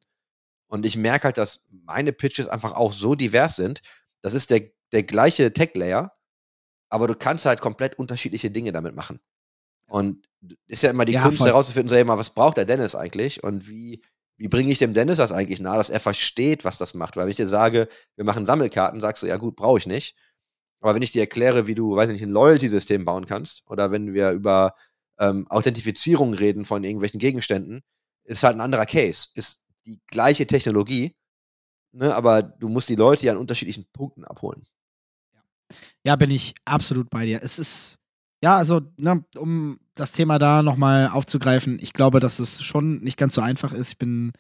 Und ich merke halt, dass meine Pitches einfach auch so divers sind. Das ist der, der gleiche Tech-Layer, aber du kannst halt komplett unterschiedliche Dinge damit machen. Und ist ja immer die Ja, Kunst voll. herauszufinden, so, ey, mal, was braucht der Dennis eigentlich? Und wie, wie bringe ich dem Dennis das eigentlich nahe, dass er versteht, was das macht? Weil wenn ich dir sage, wir machen Sammelkarten, sagst du, ja gut, brauche ich nicht. Aber wenn ich dir erkläre, wie du, weiß ich nicht, ein Loyalty-System bauen kannst, oder wenn wir über ähm, Authentifizierung reden von irgendwelchen Gegenständen, ist halt ein anderer Case. Ist die gleiche Technologie, ne, aber du musst die Leute ja an unterschiedlichen Punkten abholen. Ja, bin ich absolut bei dir. Es ist, ja, also, ne, um das Thema da nochmal aufzugreifen, ich glaube, dass es schon nicht ganz so einfach ist. Ich bin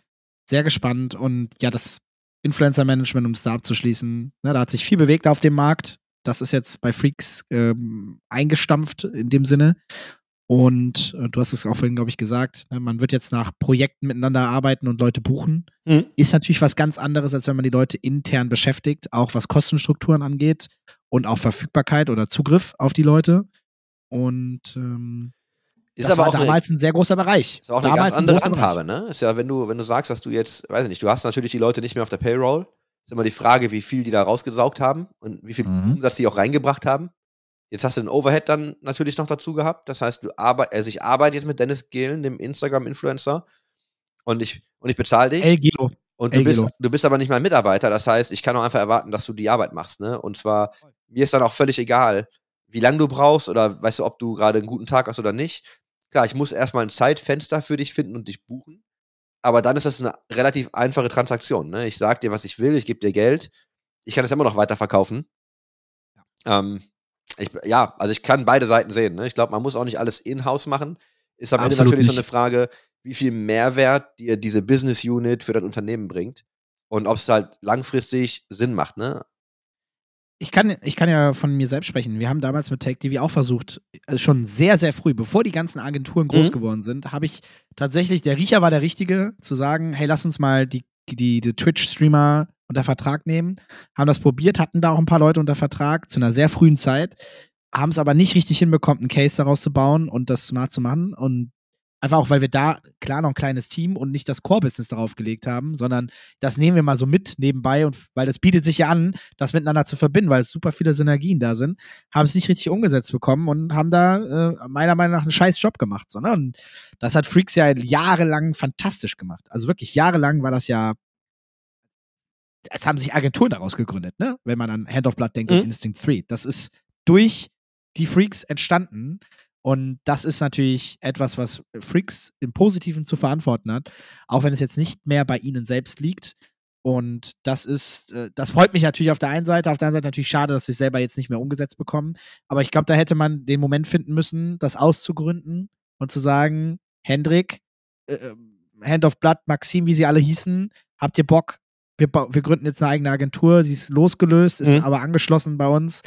sehr gespannt und ja, das Influencer-Management, um es da abzuschließen, ne, da hat sich viel bewegt auf dem Markt. Das ist jetzt bei Freaks ähm, eingestampft in dem Sinne. Und äh, du hast es auch vorhin, glaube ich, gesagt, ne, man wird jetzt nach Projekten miteinander arbeiten und Leute buchen. Mhm. Ist natürlich was ganz anderes, als wenn man die Leute intern beschäftigt, auch was Kostenstrukturen angeht und auch Verfügbarkeit oder Zugriff auf die Leute. Und ähm, Ist das aber auch eine, damals ein sehr großer Bereich. ist auch eine damals ganz andere Bereich. Handhabe, ne? Ist ja, wenn du, wenn du sagst, dass du jetzt, weiß ich nicht, du hast natürlich die Leute nicht mehr auf der Payroll, Ist immer die Frage, wie viel die da rausgesaugt haben und wie viel Mhm. Umsatz die auch reingebracht haben. Jetzt hast du den Overhead dann natürlich noch dazu gehabt. Das heißt, du arbeit, also ich arbeite jetzt mit Dennis Gehlen, dem Instagram-Influencer, und ich, und ich bezahle dich. El Gilo. Und du El bist, Gilo. du bist aber nicht mein Mitarbeiter. Das heißt, ich kann auch einfach erwarten, dass du die Arbeit machst. Ne? Und zwar, mir ist dann auch völlig egal, wie lange du brauchst oder weißt du, ob du gerade einen guten Tag hast oder nicht. Klar, ich muss erstmal ein Zeitfenster für dich finden und dich buchen. Aber dann ist das eine relativ einfache Transaktion. Ne? Ich sag dir, was ich will, ich gebe dir Geld. Ich kann es immer noch weiterverkaufen. Ähm, ich, ja, also ich kann beide Seiten sehen. Ne? Ich glaube, man muss auch nicht alles in-house machen. Ist am Ende Absolut natürlich so nicht. eine Frage, wie viel Mehrwert dir diese Business Unit für dein Unternehmen bringt und ob es halt langfristig Sinn macht. Ne? Ich kann, ich kann ja von mir selbst sprechen. Wir haben damals mit Take TV auch versucht, also schon sehr, sehr früh, bevor die ganzen Agenturen groß Mhm. geworden sind, habe ich tatsächlich, der Riecher war der Richtige, zu sagen, hey, lass uns mal die, die, die Twitch-Streamer unter Vertrag nehmen. Haben das probiert, hatten da auch ein paar Leute unter Vertrag zu einer sehr frühen Zeit, haben es aber nicht richtig hinbekommen, einen Case daraus zu bauen und das smart zu machen. Und einfach auch, weil wir da klar noch ein kleines Team und nicht das Core-Business darauf gelegt haben, sondern das nehmen wir mal so mit nebenbei und weil das bietet sich ja an, das miteinander zu verbinden, weil es super viele Synergien da sind, haben es nicht richtig umgesetzt bekommen und haben da äh, meiner Meinung nach einen scheiß Job gemacht. So, ne? Und das hat Freaks ja jahrelang fantastisch gemacht. Also wirklich jahrelang war das ja. Es haben sich Agenturen daraus gegründet, ne? Wenn man an Hand of Blood denkt und Mhm. Instinct 3. Das ist durch die Freaks entstanden. Und das ist natürlich etwas, was Freaks im Positiven zu verantworten hat, auch wenn es jetzt nicht mehr bei ihnen selbst liegt. Und das ist, äh, das freut mich natürlich auf der einen Seite, auf der anderen Seite natürlich schade, dass sie es selber jetzt nicht mehr umgesetzt bekommen. Aber ich glaube, da hätte man den Moment finden müssen, das auszugründen und zu sagen, Hendrik, äh, Hand of Blood, Maxim, wie sie alle hießen, habt ihr Bock? Wir, wir gründen jetzt eine eigene Agentur, sie ist losgelöst, ist Mhm. aber angeschlossen bei uns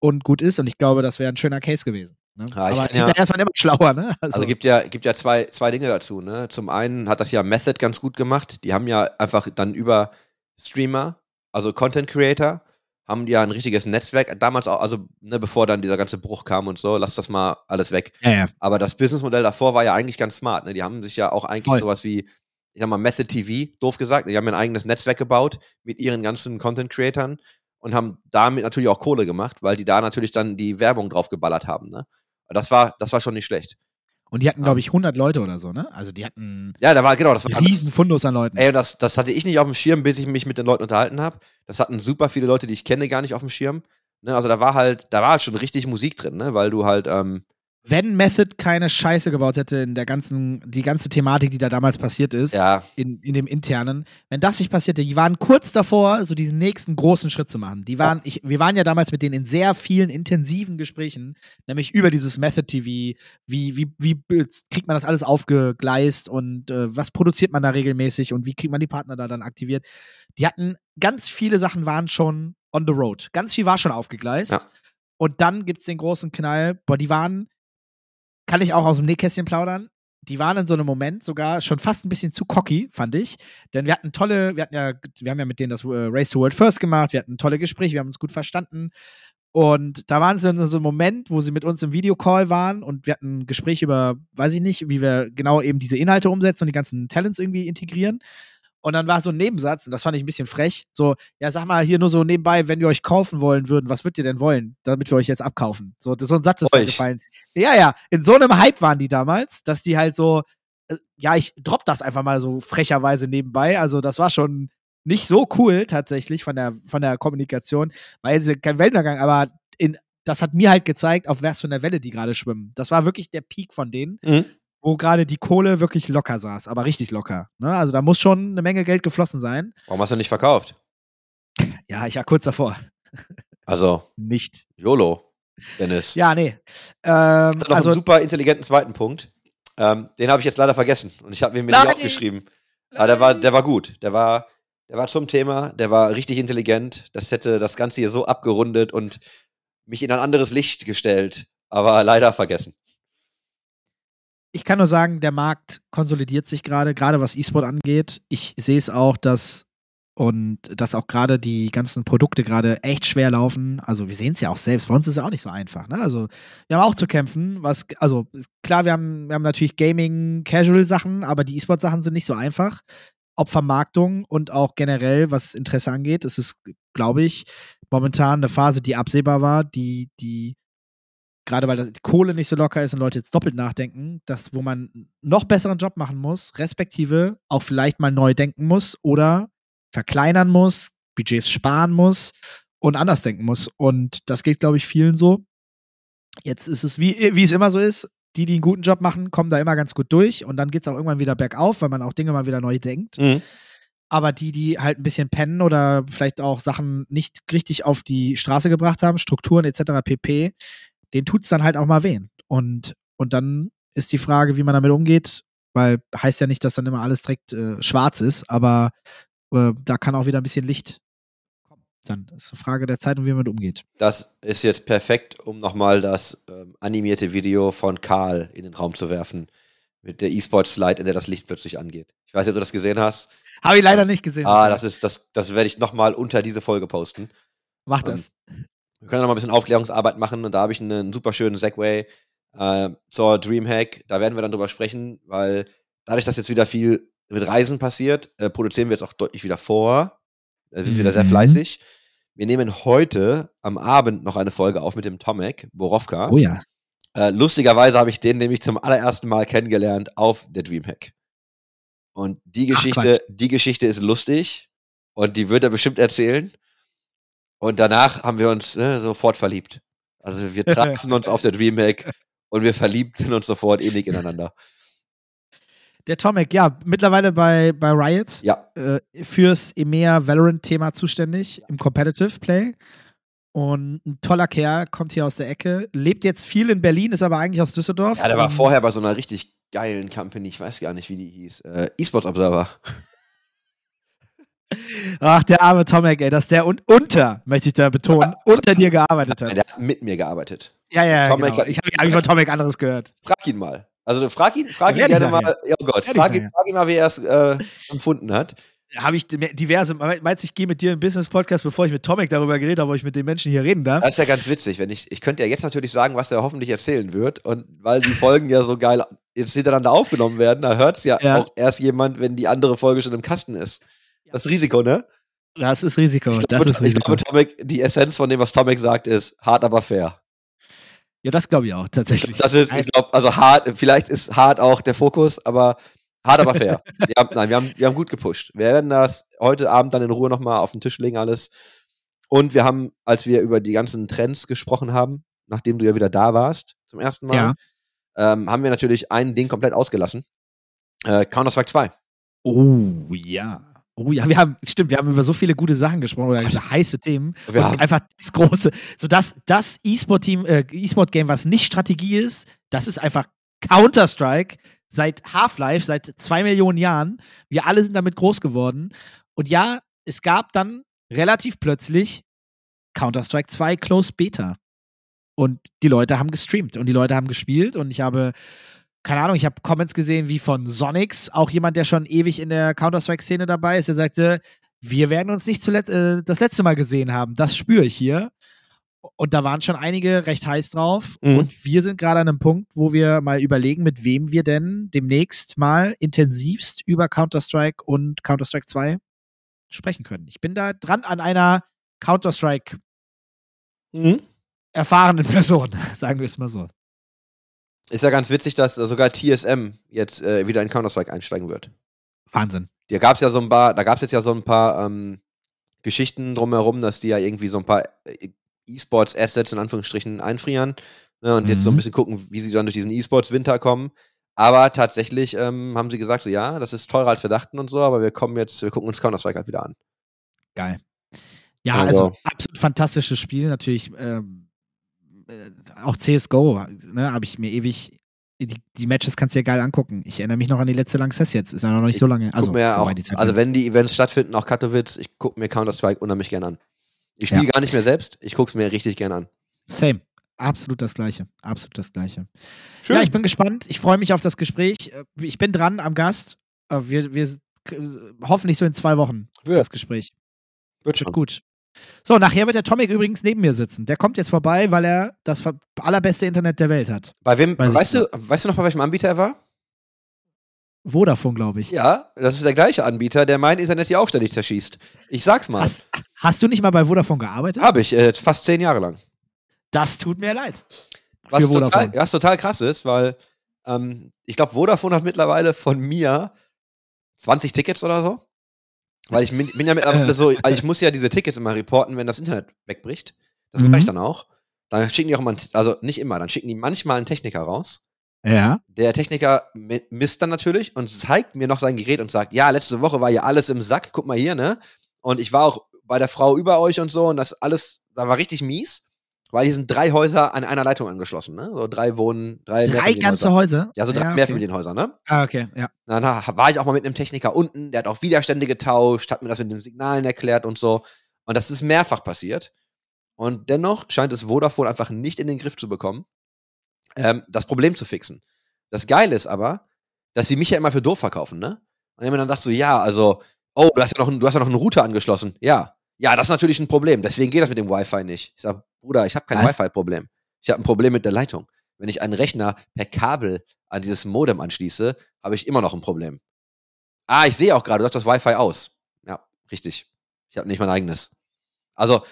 und gut ist. Und ich glaube, das wäre ein schöner Case gewesen. Ne? Ja, ich aber ja- ist man immer schlauer, ne? Also gibt ja, gibt ja zwei, zwei Dinge dazu. Ne? Zum einen hat das ja Method ganz gut gemacht. Die haben ja einfach dann über Streamer, also Content Creator, haben die ja ein richtiges Netzwerk. Damals auch, also ne, bevor dann dieser ganze Bruch kam und so, lass das mal alles weg. ja, ja. Aber das Businessmodell davor war ja eigentlich ganz smart. Ne? Die haben sich ja auch eigentlich Voll. sowas wie, ich sag mal, Method TV, doof gesagt. Die haben ja ein eigenes Netzwerk gebaut mit ihren ganzen Content-Creatern und haben damit natürlich auch Kohle gemacht, weil die da natürlich dann die Werbung drauf geballert haben. Ne? Das war, das war schon nicht schlecht. Und die hatten, glaube ich, 100 Leute oder so, ne? Also die hatten Ja, da war, genau, das war riesen Fundus an Leuten. Ey, das, das hatte ich nicht auf dem Schirm, bis ich mich mit den Leuten unterhalten habe. Das hatten super viele Leute, die ich kenne, gar nicht auf dem Schirm. Ne, also da war halt, da war halt schon richtig Musik drin, ne? Weil du halt, ähm, Wenn Method keine Scheiße gebaut hätte in der ganzen, die ganze Thematik, die da damals passiert ist, ja, in, in dem internen, wenn das nicht passierte, die waren kurz davor, so diesen nächsten großen Schritt zu machen. Die waren, ich, wir waren ja damals mit denen in sehr vielen intensiven Gesprächen, nämlich über dieses Method TV, wie, wie, wie kriegt man das alles aufgegleist und äh, was produziert man da regelmäßig und wie kriegt man die Partner da dann aktiviert. Die hatten, ganz viele Sachen waren schon on the road. Ganz viel war schon aufgegleist. Ja. Und dann gibt es den großen Knall, boah, die waren, kann ich auch aus dem Nähkästchen plaudern, die waren in so einem Moment sogar schon fast ein bisschen zu cocky, fand ich. Denn wir hatten tolle, wir hatten ja, wir haben ja mit denen das äh, Race to World First gemacht, wir hatten tolle Gespräche, wir haben uns gut verstanden. Und da waren sie in so einem Moment, wo sie mit uns im Videocall waren und wir hatten ein Gespräch über, weiß ich nicht, wie wir genau eben diese Inhalte umsetzen und die ganzen Talents irgendwie integrieren. Und dann war so ein Nebensatz, und das fand ich ein bisschen frech, so, ja, sag mal hier nur so nebenbei, wenn wir euch kaufen wollen würden, was würdet ihr denn wollen, damit wir euch jetzt abkaufen? So, so ein Satz ist Euch. gefallen. Ja, ja, in so einem Hype waren die damals, dass die halt so, äh, ja, ich dropp das einfach mal so frecherweise nebenbei. Also, das war schon nicht so cool tatsächlich von der, von der Kommunikation, weil sie kein Wellenuntergang, aber in, das hat mir halt gezeigt, auf was für einer Welle die gerade schwimmen. Das war wirklich der Peak von denen, Mhm. Wo gerade die Kohle wirklich locker saß, aber richtig locker. Ne? Also, da muss schon eine Menge Geld geflossen sein. warum hast du nicht verkauft? Ja, ich war kurz davor. Also, Nicht. YOLO, Dennis. Ja, nee. Ähm, noch also, einen super intelligenten zweiten Punkt. Ähm, den habe ich jetzt leider vergessen und ich habe mir nicht aufgeschrieben. Aber der war, der war gut. Der war, der war zum Thema, der war richtig intelligent. Das hätte das Ganze hier so abgerundet und mich in ein anderes Licht gestellt. Aber leider vergessen. Ich kann nur sagen, der Markt konsolidiert sich gerade, gerade was E-Sport angeht. Ich sehe es auch, dass und dass auch gerade die ganzen Produkte gerade echt schwer laufen. Also wir sehen es ja auch selbst. Bei uns ist es ja auch nicht so einfach. Ne? Also wir haben auch zu kämpfen. Was, also klar, wir haben, wir haben natürlich Gaming, Casual Sachen, aber die E-Sport-Sachen sind nicht so einfach. Job-Vermarktung und auch generell, was Interesse angeht, ist es, glaube ich, momentan eine Phase, die absehbar war, die, die gerade weil das, die Kohle nicht so locker ist und Leute jetzt doppelt nachdenken, dass wo man noch besseren Job machen muss, respektive auch vielleicht mal neu denken muss oder verkleinern muss, Budgets sparen muss und anders denken muss. Und das geht, glaube ich, vielen so. Jetzt ist es, wie, wie es immer so ist, die, die einen guten Job machen, kommen da immer ganz gut durch und dann geht es auch irgendwann wieder bergauf, weil man auch Dinge mal wieder neu denkt. Mhm. Aber die, die halt ein bisschen pennen oder vielleicht auch Sachen nicht richtig auf die Straße gebracht haben, Strukturen etc. pp., denen tut es dann halt auch mal weh. Und, und dann ist die Frage, wie man damit umgeht, weil heißt ja nicht, dass dann immer alles direkt äh, schwarz ist, aber äh, da kann auch wieder ein bisschen Licht kommen. Dann ist eine Frage der Zeit und wie man damit umgeht. Das ist jetzt perfekt, um nochmal das ähm, animierte Video von Karl in den Raum zu werfen. Mit der E-Sport-Slide, in der das Licht plötzlich angeht. Ich weiß nicht, ob du das gesehen hast. Habe ich leider nicht gesehen. Ah, das ist, das, das werde ich nochmal unter diese Folge posten. Mach das. Wir können noch mal ein bisschen Aufklärungsarbeit machen und da habe ich einen super schönen Segway äh, zur Dreamhack. Da werden wir dann drüber sprechen, weil dadurch, dass jetzt wieder viel mit Reisen passiert, äh, produzieren wir jetzt auch deutlich wieder vor. Da sind wir wieder sehr Mhm. fleißig. Wir nehmen heute am Abend noch eine Folge auf mit dem Tomek Borowka. Oh ja. Äh, lustigerweise habe ich den nämlich zum allerersten Mal kennengelernt auf der Dreamhack. Und die Ach, Geschichte, die Geschichte ist lustig und die wird er bestimmt erzählen. Und danach haben wir uns ne, sofort verliebt. Also wir [LAUGHS] trafen uns auf der Dreamhack und wir verliebten uns sofort innig ineinander. Der Tomek, ja, mittlerweile bei, bei Riot Ja, äh, fürs EMEA Valorant-Thema zuständig im Competitive Play. Und ein toller Kerl, kommt hier aus der Ecke, lebt jetzt viel in Berlin, ist aber eigentlich aus Düsseldorf. ja der war vorher bei so einer richtig geilen Company, ich weiß gar nicht, wie die hieß. Äh, eSports Observer. Ach, der arme Tomek, ey, dass der un unter, möchte ich da betonen, [LAUGHS] unter dir gearbeitet Nein, hat. der hat mit mir gearbeitet. Ja, ja, Tomek genau. hat- Ich habe eigentlich von Tomek anderes gehört. Frag ihn mal. Also frag ihn, frag ihn gerne mal. Ja, oh Gott, frag ihn, frag ihn mal, wie er es äh, empfunden hat. Habe ich diverse, meinst du, ich gehe mit dir im Business-Podcast, bevor ich mit Tomek darüber geredet habe, ob ich mit den Menschen hier reden darf? Das ist ja ganz witzig, wenn ich, ich könnte ja jetzt natürlich sagen, was er hoffentlich erzählen wird. Und weil die Folgen ja so geil jetzt hintereinander aufgenommen werden, da hört es Ja. auch erst jemand, wenn die andere Folge schon im Kasten ist. Das Risiko, ne? Das ist Risiko. Ich das glaube, ist ich Risiko. glaube, Tomek, die Essenz von dem, was Tomek sagt, ist hart, aber fair. ja, das glaube ich auch, tatsächlich. Das ist, ich glaube, also hart, vielleicht ist hart auch der Fokus, aber hart, aber fair. [LAUGHS] wir haben, nein, wir haben, wir haben gut gepusht. Wir werden das heute Abend dann in Ruhe nochmal auf den Tisch legen, alles. Und wir haben, als wir über die ganzen Trends gesprochen haben, nachdem du ja wieder da warst, zum ersten Mal, Ja. ähm, haben wir natürlich ein Ding komplett ausgelassen. Äh, Counter-Strike 2. Oh, ja. Oh ja, wir haben, stimmt, wir haben über so viele gute Sachen gesprochen oder über heiße Themen. Wir haben- einfach das große, so das, das E-Sport-Team, äh, E-Sport-Game, was nicht Strategie ist, das ist einfach Counter-Strike seit Half-Life, seit zwei Millionen Jahren. Wir alle sind damit groß geworden. Und ja, es gab dann relativ plötzlich Counter-Strike 2 Closed Beta. Und die Leute haben gestreamt und die Leute haben gespielt und ich habe keine Ahnung, ich habe Comments gesehen wie von Sonics, auch jemand, der schon ewig in der Counter-Strike-Szene dabei ist, der sagte, wir werden uns nicht zuletzt, äh, das letzte Mal gesehen haben. Das spüre ich hier. Und da waren schon einige recht heiß drauf. Mhm. Und wir sind gerade an einem Punkt, wo wir mal überlegen, mit wem wir denn demnächst mal intensivst über Counter-Strike und Counter-Strike 2 sprechen können. Ich bin da dran an einer Counter-Strike Mhm. erfahrenen Person, [LAUGHS] sagen wir es mal so. Ist ja ganz witzig, dass sogar TSM jetzt äh, wieder in Counter-Strike einsteigen wird. Wahnsinn. Da gab es ja so ein paar, da gab es jetzt ja so ein paar ähm, Geschichten drumherum, dass die ja irgendwie so ein paar äh, E-Sports-Assets in Anführungsstrichen einfrieren ne, und jetzt so ein Mhm. bisschen gucken, wie sie dann durch diesen E-Sports-Winter kommen. Aber tatsächlich ähm, haben sie gesagt, so ja, das ist teurer als wir dachten und so, aber wir kommen jetzt, wir gucken uns Counter-Strike halt wieder an. Geil. Ja, also, Also- absolut fantastisches Spiel. Natürlich ähm, äh, auch CSGO, ne, habe ich mir ewig. Die, die Matches kannst du dir geil angucken. Ich erinnere mich noch an die letzte Lanxess jetzt. Ist ja noch nicht so lange. Also, ja auch, die Zeit also wenn die Events stattfinden, auch Katowice, ich gucke mir Counter-Strike unheimlich gern an. Ich spiele Ja. gar nicht mehr selbst, ich gucke es mir richtig gern an. Same. Absolut das Gleiche. Absolut das Gleiche. Schön. Ja, ich bin gespannt. Ich freue mich auf das Gespräch. Äh, Ich bin dran am Gast. Äh, Wir, wir hoffentlich so in zwei Wochen Wird. das Gespräch. Wird Wird gut. So, nachher wird der Tomic übrigens neben mir sitzen. Der kommt jetzt vorbei, weil er das allerbeste Internet der Welt hat. Bei wem, Weiß weißt du, weißt du noch, bei welchem Anbieter er war? Vodafone, glaube ich. Ja, das ist der gleiche Anbieter, der mein Internet hier auch ständig zerschießt. Ich sag's mal. Hast, hast du nicht mal bei Vodafone gearbeitet? Habe ich, äh, fast zehn Jahre lang. Das tut mir leid. Was total, was total krass ist, weil ähm, ich glaube, Vodafone hat mittlerweile von mir 20 Tickets oder so. Weil ich bin, bin ja mittlerweile Äh. so, also ich muss ja diese Tickets immer reporten, wenn das Internet wegbricht. Das Mhm. mache ich dann auch. Dann schicken die auch einen- also nicht immer, dann schicken die manchmal einen Techniker raus. Ja. Der Techniker mi- misst dann natürlich und zeigt mir noch sein Gerät und sagt, ja, letzte Woche war hier alles im Sack, guck mal hier, ne? Und ich war auch bei der Frau über euch und so und das alles, da war richtig mies, weil hier sind drei Häuser an einer Leitung angeschlossen, ne? So drei Wohnen, drei Drei ganze. Häuser? Ja, so drei okay. Mehrfamilienhäuser, ne? Ah, okay, ja. Dann war ich auch mal mit einem Techniker unten, der hat auch Widerstände getauscht, hat mir das mit den Signalen erklärt und so. Und das ist mehrfach passiert. Und dennoch scheint es Vodafone einfach nicht in den Griff zu bekommen, ähm, das Problem zu fixen. Das Geile ist aber, dass sie mich ja immer für doof verkaufen, ne? Und wenn man dann sagt so, ja, also, oh, du hast ja noch, du hast ja noch einen Router angeschlossen. Ja. Ja, das ist natürlich ein Problem. Deswegen geht das mit dem Wi-Fi nicht. Ich sag, Bruder, ich habe kein? Wi-Fi-Problem. Ich habe ein Problem mit der Leitung. Wenn ich einen Rechner per Kabel an dieses Modem anschließe, habe ich immer noch ein Problem. Ah, ich sehe auch gerade, du hast das Wi-Fi aus. Ja, richtig. Ich habe nicht mein eigenes. Also,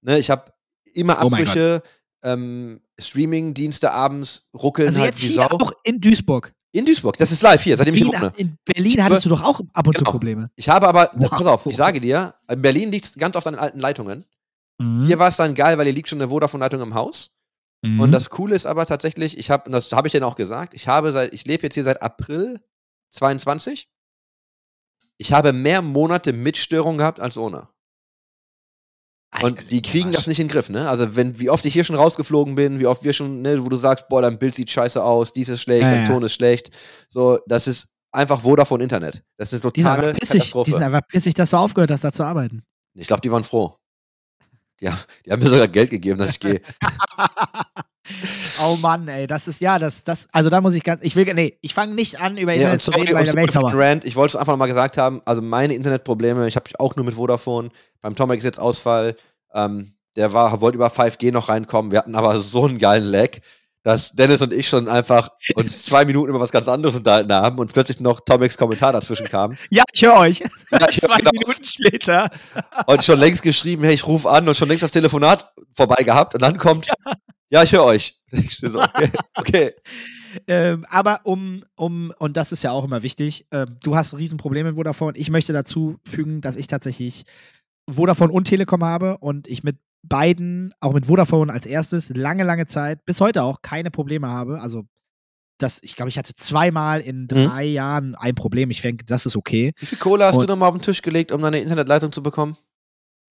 ne, ich habe immer Oh Abbrüche, ähm, Streaming-Dienste abends ruckeln Also halt jetzt wie hier Sau. auch in Duisburg. In Duisburg, das ist live hier, seitdem ich hier wohne. in Berlin hattest du doch auch ab und zu Genau. Probleme. Ich habe aber, Wow. pass auf, ich sage dir, in Berlin liegt es ganz oft an den alten Leitungen. Mhm. Hier war es dann geil, weil hier liegt schon eine Vodafone-Leitung im Haus. Mhm. Und das Coole ist aber tatsächlich, ich habe, das habe ich denen auch gesagt, ich habe seit, ich lebe jetzt hier seit April 22. Ich habe mehr Monate mit Störung gehabt als ohne. Und die kriegen das nicht in den Griff, ne? Also, wenn, wie oft ich hier schon rausgeflogen bin, wie oft wir schon, ne, wo du sagst, boah, dein Bild sieht scheiße aus, dies ist schlecht, Ja, dein ja. Ton ist schlecht. So, das ist einfach Vodafone Internet. Das ist eine Die sind totale pissig, die sind Katastrophe. einfach pissig, dass du aufgehört hast, da zu arbeiten. Ich glaube, die waren froh. Die, haben- die haben mir sogar Geld gegeben, dass ich gehe. [LAUGHS] [LAUGHS] oh Mann, ey, das ist ja, das, das, also da muss ich ganz, ich will, nee, ich fange nicht an, über Ja, Internet und zu sorry, reden, weil sorry ich für sauer. Rant. Ich wollte es einfach nochmal gesagt haben. Also meine Internetprobleme, ich habe auch nur mit Vodafone. Beim Tomek ist jetzt Ausfall. Ähm, der war, wollte über 5G noch reinkommen. Wir hatten aber so einen geilen Lag, dass Dennis und ich schon einfach uns [LAUGHS] zwei Minuten über was ganz anderes unterhalten haben und plötzlich noch Tomeks Kommentar dazwischen kam. [LAUGHS] Ja, ich höre euch. Ja, ich Zwei genau- Minuten später. und schon längst geschrieben, hey, ich rufe an und schon längst das Telefonat vorbei gehabt und dann kommt, ja, ich höre euch. [LAUGHS] Okay, [LAUGHS] okay. Ähm, aber um, um, und das ist ja auch immer wichtig, ähm, du hast Riesenprobleme mit Vodafone. Ich möchte dazu fügen, dass ich tatsächlich Vodafone und Telekom habe und ich mit beiden, auch mit Vodafone als erstes, lange, lange Zeit, bis heute auch keine Probleme habe. Also, das, ich glaube, ich hatte zweimal in drei Jahren ein Problem. Ich denke, das ist okay. Wie viel Kohle hast Und- du nochmal auf den Tisch gelegt, um deine Internetleitung zu bekommen?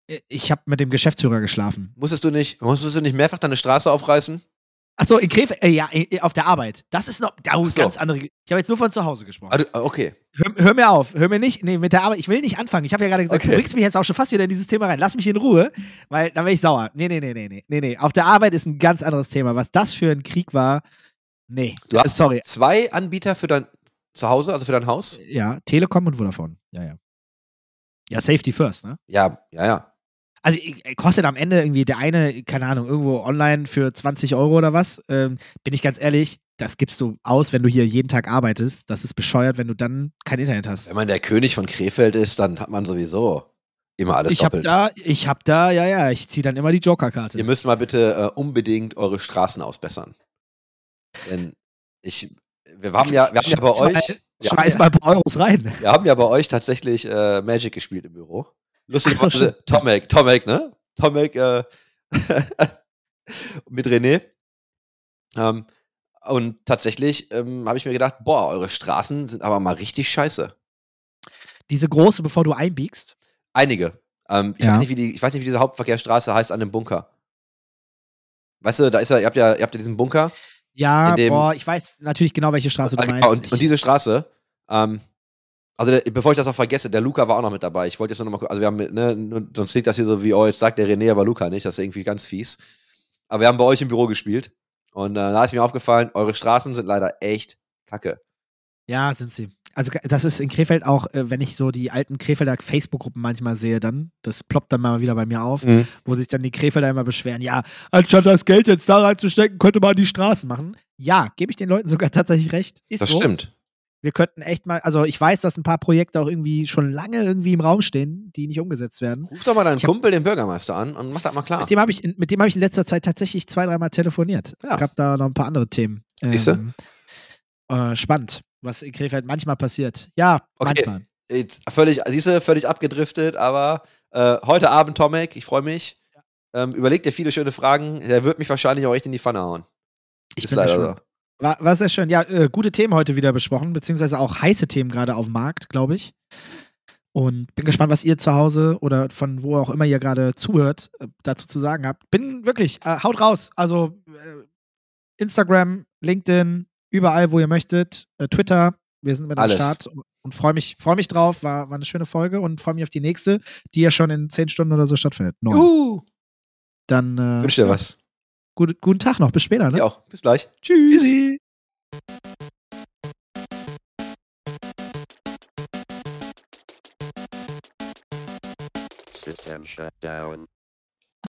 Äh, Ich habe mit dem Geschäftsführer geschlafen. Musstest du nicht, musstest du nicht mehrfach deine Straße aufreißen? Achso, in Krefeld, äh, ja, auf der Arbeit. Das ist noch, oh, Ach so. ganz andere. Ich habe jetzt nur von zu Hause gesprochen. Ah, ah, okay. Hör, hör mir auf, hör mir nicht, nee, mit der Arbeit, ich will nicht anfangen. Ich habe ja gerade gesagt, Okay. du bringst mich jetzt auch schon fast wieder in dieses Thema rein. Lass mich in Ruhe, weil dann wäre ich sauer. Nee, nee, nee, nee, nee, nee, nee. Auf der Arbeit ist ein ganz anderes Thema. Was das für ein Krieg war, nee. Du hast- Sorry. Zwei Anbieter für dein Zuhause, also für dein Haus? Ja, Telekom und Vodafone. Ja, ja. Ja, Safety First, ne? Ja, ja, ja. Also äh, kostet am Ende irgendwie der eine, keine Ahnung, irgendwo online für 20 Euro oder was. Ähm, bin ich ganz ehrlich, das gibst du aus, wenn du hier jeden Tag arbeitest. Das ist bescheuert, wenn du dann kein Internet hast. Wenn man der König von Krefeld ist, dann hat man sowieso immer alles Ich hab doppelt. da, ich hab da, ja, ja, ich ziehe dann immer die Joker-Karte. Ihr müsst mal bitte äh, unbedingt eure Straßen ausbessern. Denn ich, wir haben ja, wir haben ja bei mal- euch, haben Schmeiß mal ein paar Euros rein. wir haben ja bei euch tatsächlich äh, Magic gespielt im Büro. Lustigerweise, stimmt. Tomek, Tomek, ne? Tomek äh, [LAUGHS] mit René. Ähm, und tatsächlich ähm, habe ich mir gedacht, boah, eure Straßen sind aber mal richtig scheiße. Diese große, bevor du einbiegst. Einige. Ähm, ich, Ja. weiß nicht, wie die, ich weiß nicht, wie diese Hauptverkehrsstraße heißt an dem Bunker. Weißt du, da ist ja, ihr habt ja, ihr habt ja diesen Bunker. Ja, dem- boah, ich weiß natürlich genau, welche Straße du meinst. und, und diese Straße, ähm, also der, bevor ich das auch vergesse, der Luca war auch noch mit dabei. Ich wollte jetzt nur noch mal, also wir haben, mit, ne, sonst klingt das hier so wie, oh, jetzt sagt der René, aber Luca nicht, das ist irgendwie ganz fies. Aber wir haben bei euch im Büro gespielt und äh, da ist mir aufgefallen, eure Straßen sind leider echt kacke. ja, sind sie. Also das ist in Krefeld auch, äh, wenn ich so die alten Krefelder Facebook-Gruppen manchmal sehe, dann, das ploppt dann mal wieder bei mir auf, wo sich dann die Krefelder immer beschweren, ja, anstatt das Geld jetzt da reinzustecken, könnte man die Straßen machen. Ja, gebe ich den Leuten sogar tatsächlich recht. Ist Das so. stimmt. Wir könnten echt mal, also ich weiß, dass ein paar Projekte auch irgendwie schon lange irgendwie im Raum stehen, die nicht umgesetzt werden. Ruf doch mal deinen Ich hab- Kumpel, den Bürgermeister, an und mach das mal klar. Mit dem habe ich, in- mit dem habe ich in letzter Zeit tatsächlich zwei, dreimal telefoniert. Ja. Gab da noch ein paar andere Themen. Siehste? äh, spannend, was in Krefeld manchmal passiert. Ja, Okay. manchmal. Jetzt völlig, siehst du, völlig abgedriftet, aber äh, heute Abend, Tomek, ich freue mich. Ähm, überleg dir viele schöne Fragen. Der wird mich wahrscheinlich auch echt in die Pfanne hauen. Ich Ist bin leider. War, war sehr schön. Ja, äh, gute Themen heute wieder besprochen, beziehungsweise auch heiße Themen gerade auf dem Markt, glaube ich. Und bin gespannt, was ihr zu Hause oder von wo auch immer ihr gerade zuhört, äh, dazu zu sagen habt. Bin wirklich, äh, haut raus. Also äh, Instagram, LinkedIn, überall, wo ihr möchtet. Äh, Twitter, wir sind mit am. Start und, freue mich, freu mich drauf. War, war eine schöne Folge und freue mich auf die nächste, die ja schon in zehn Stunden oder so stattfindet. Neun. Juhu. Dann äh, Wünsch dir was. Gut, guten Tag noch. Bis später. Ne? Ja auch. Bis gleich. Tschüss. Tschüssi. System shut down.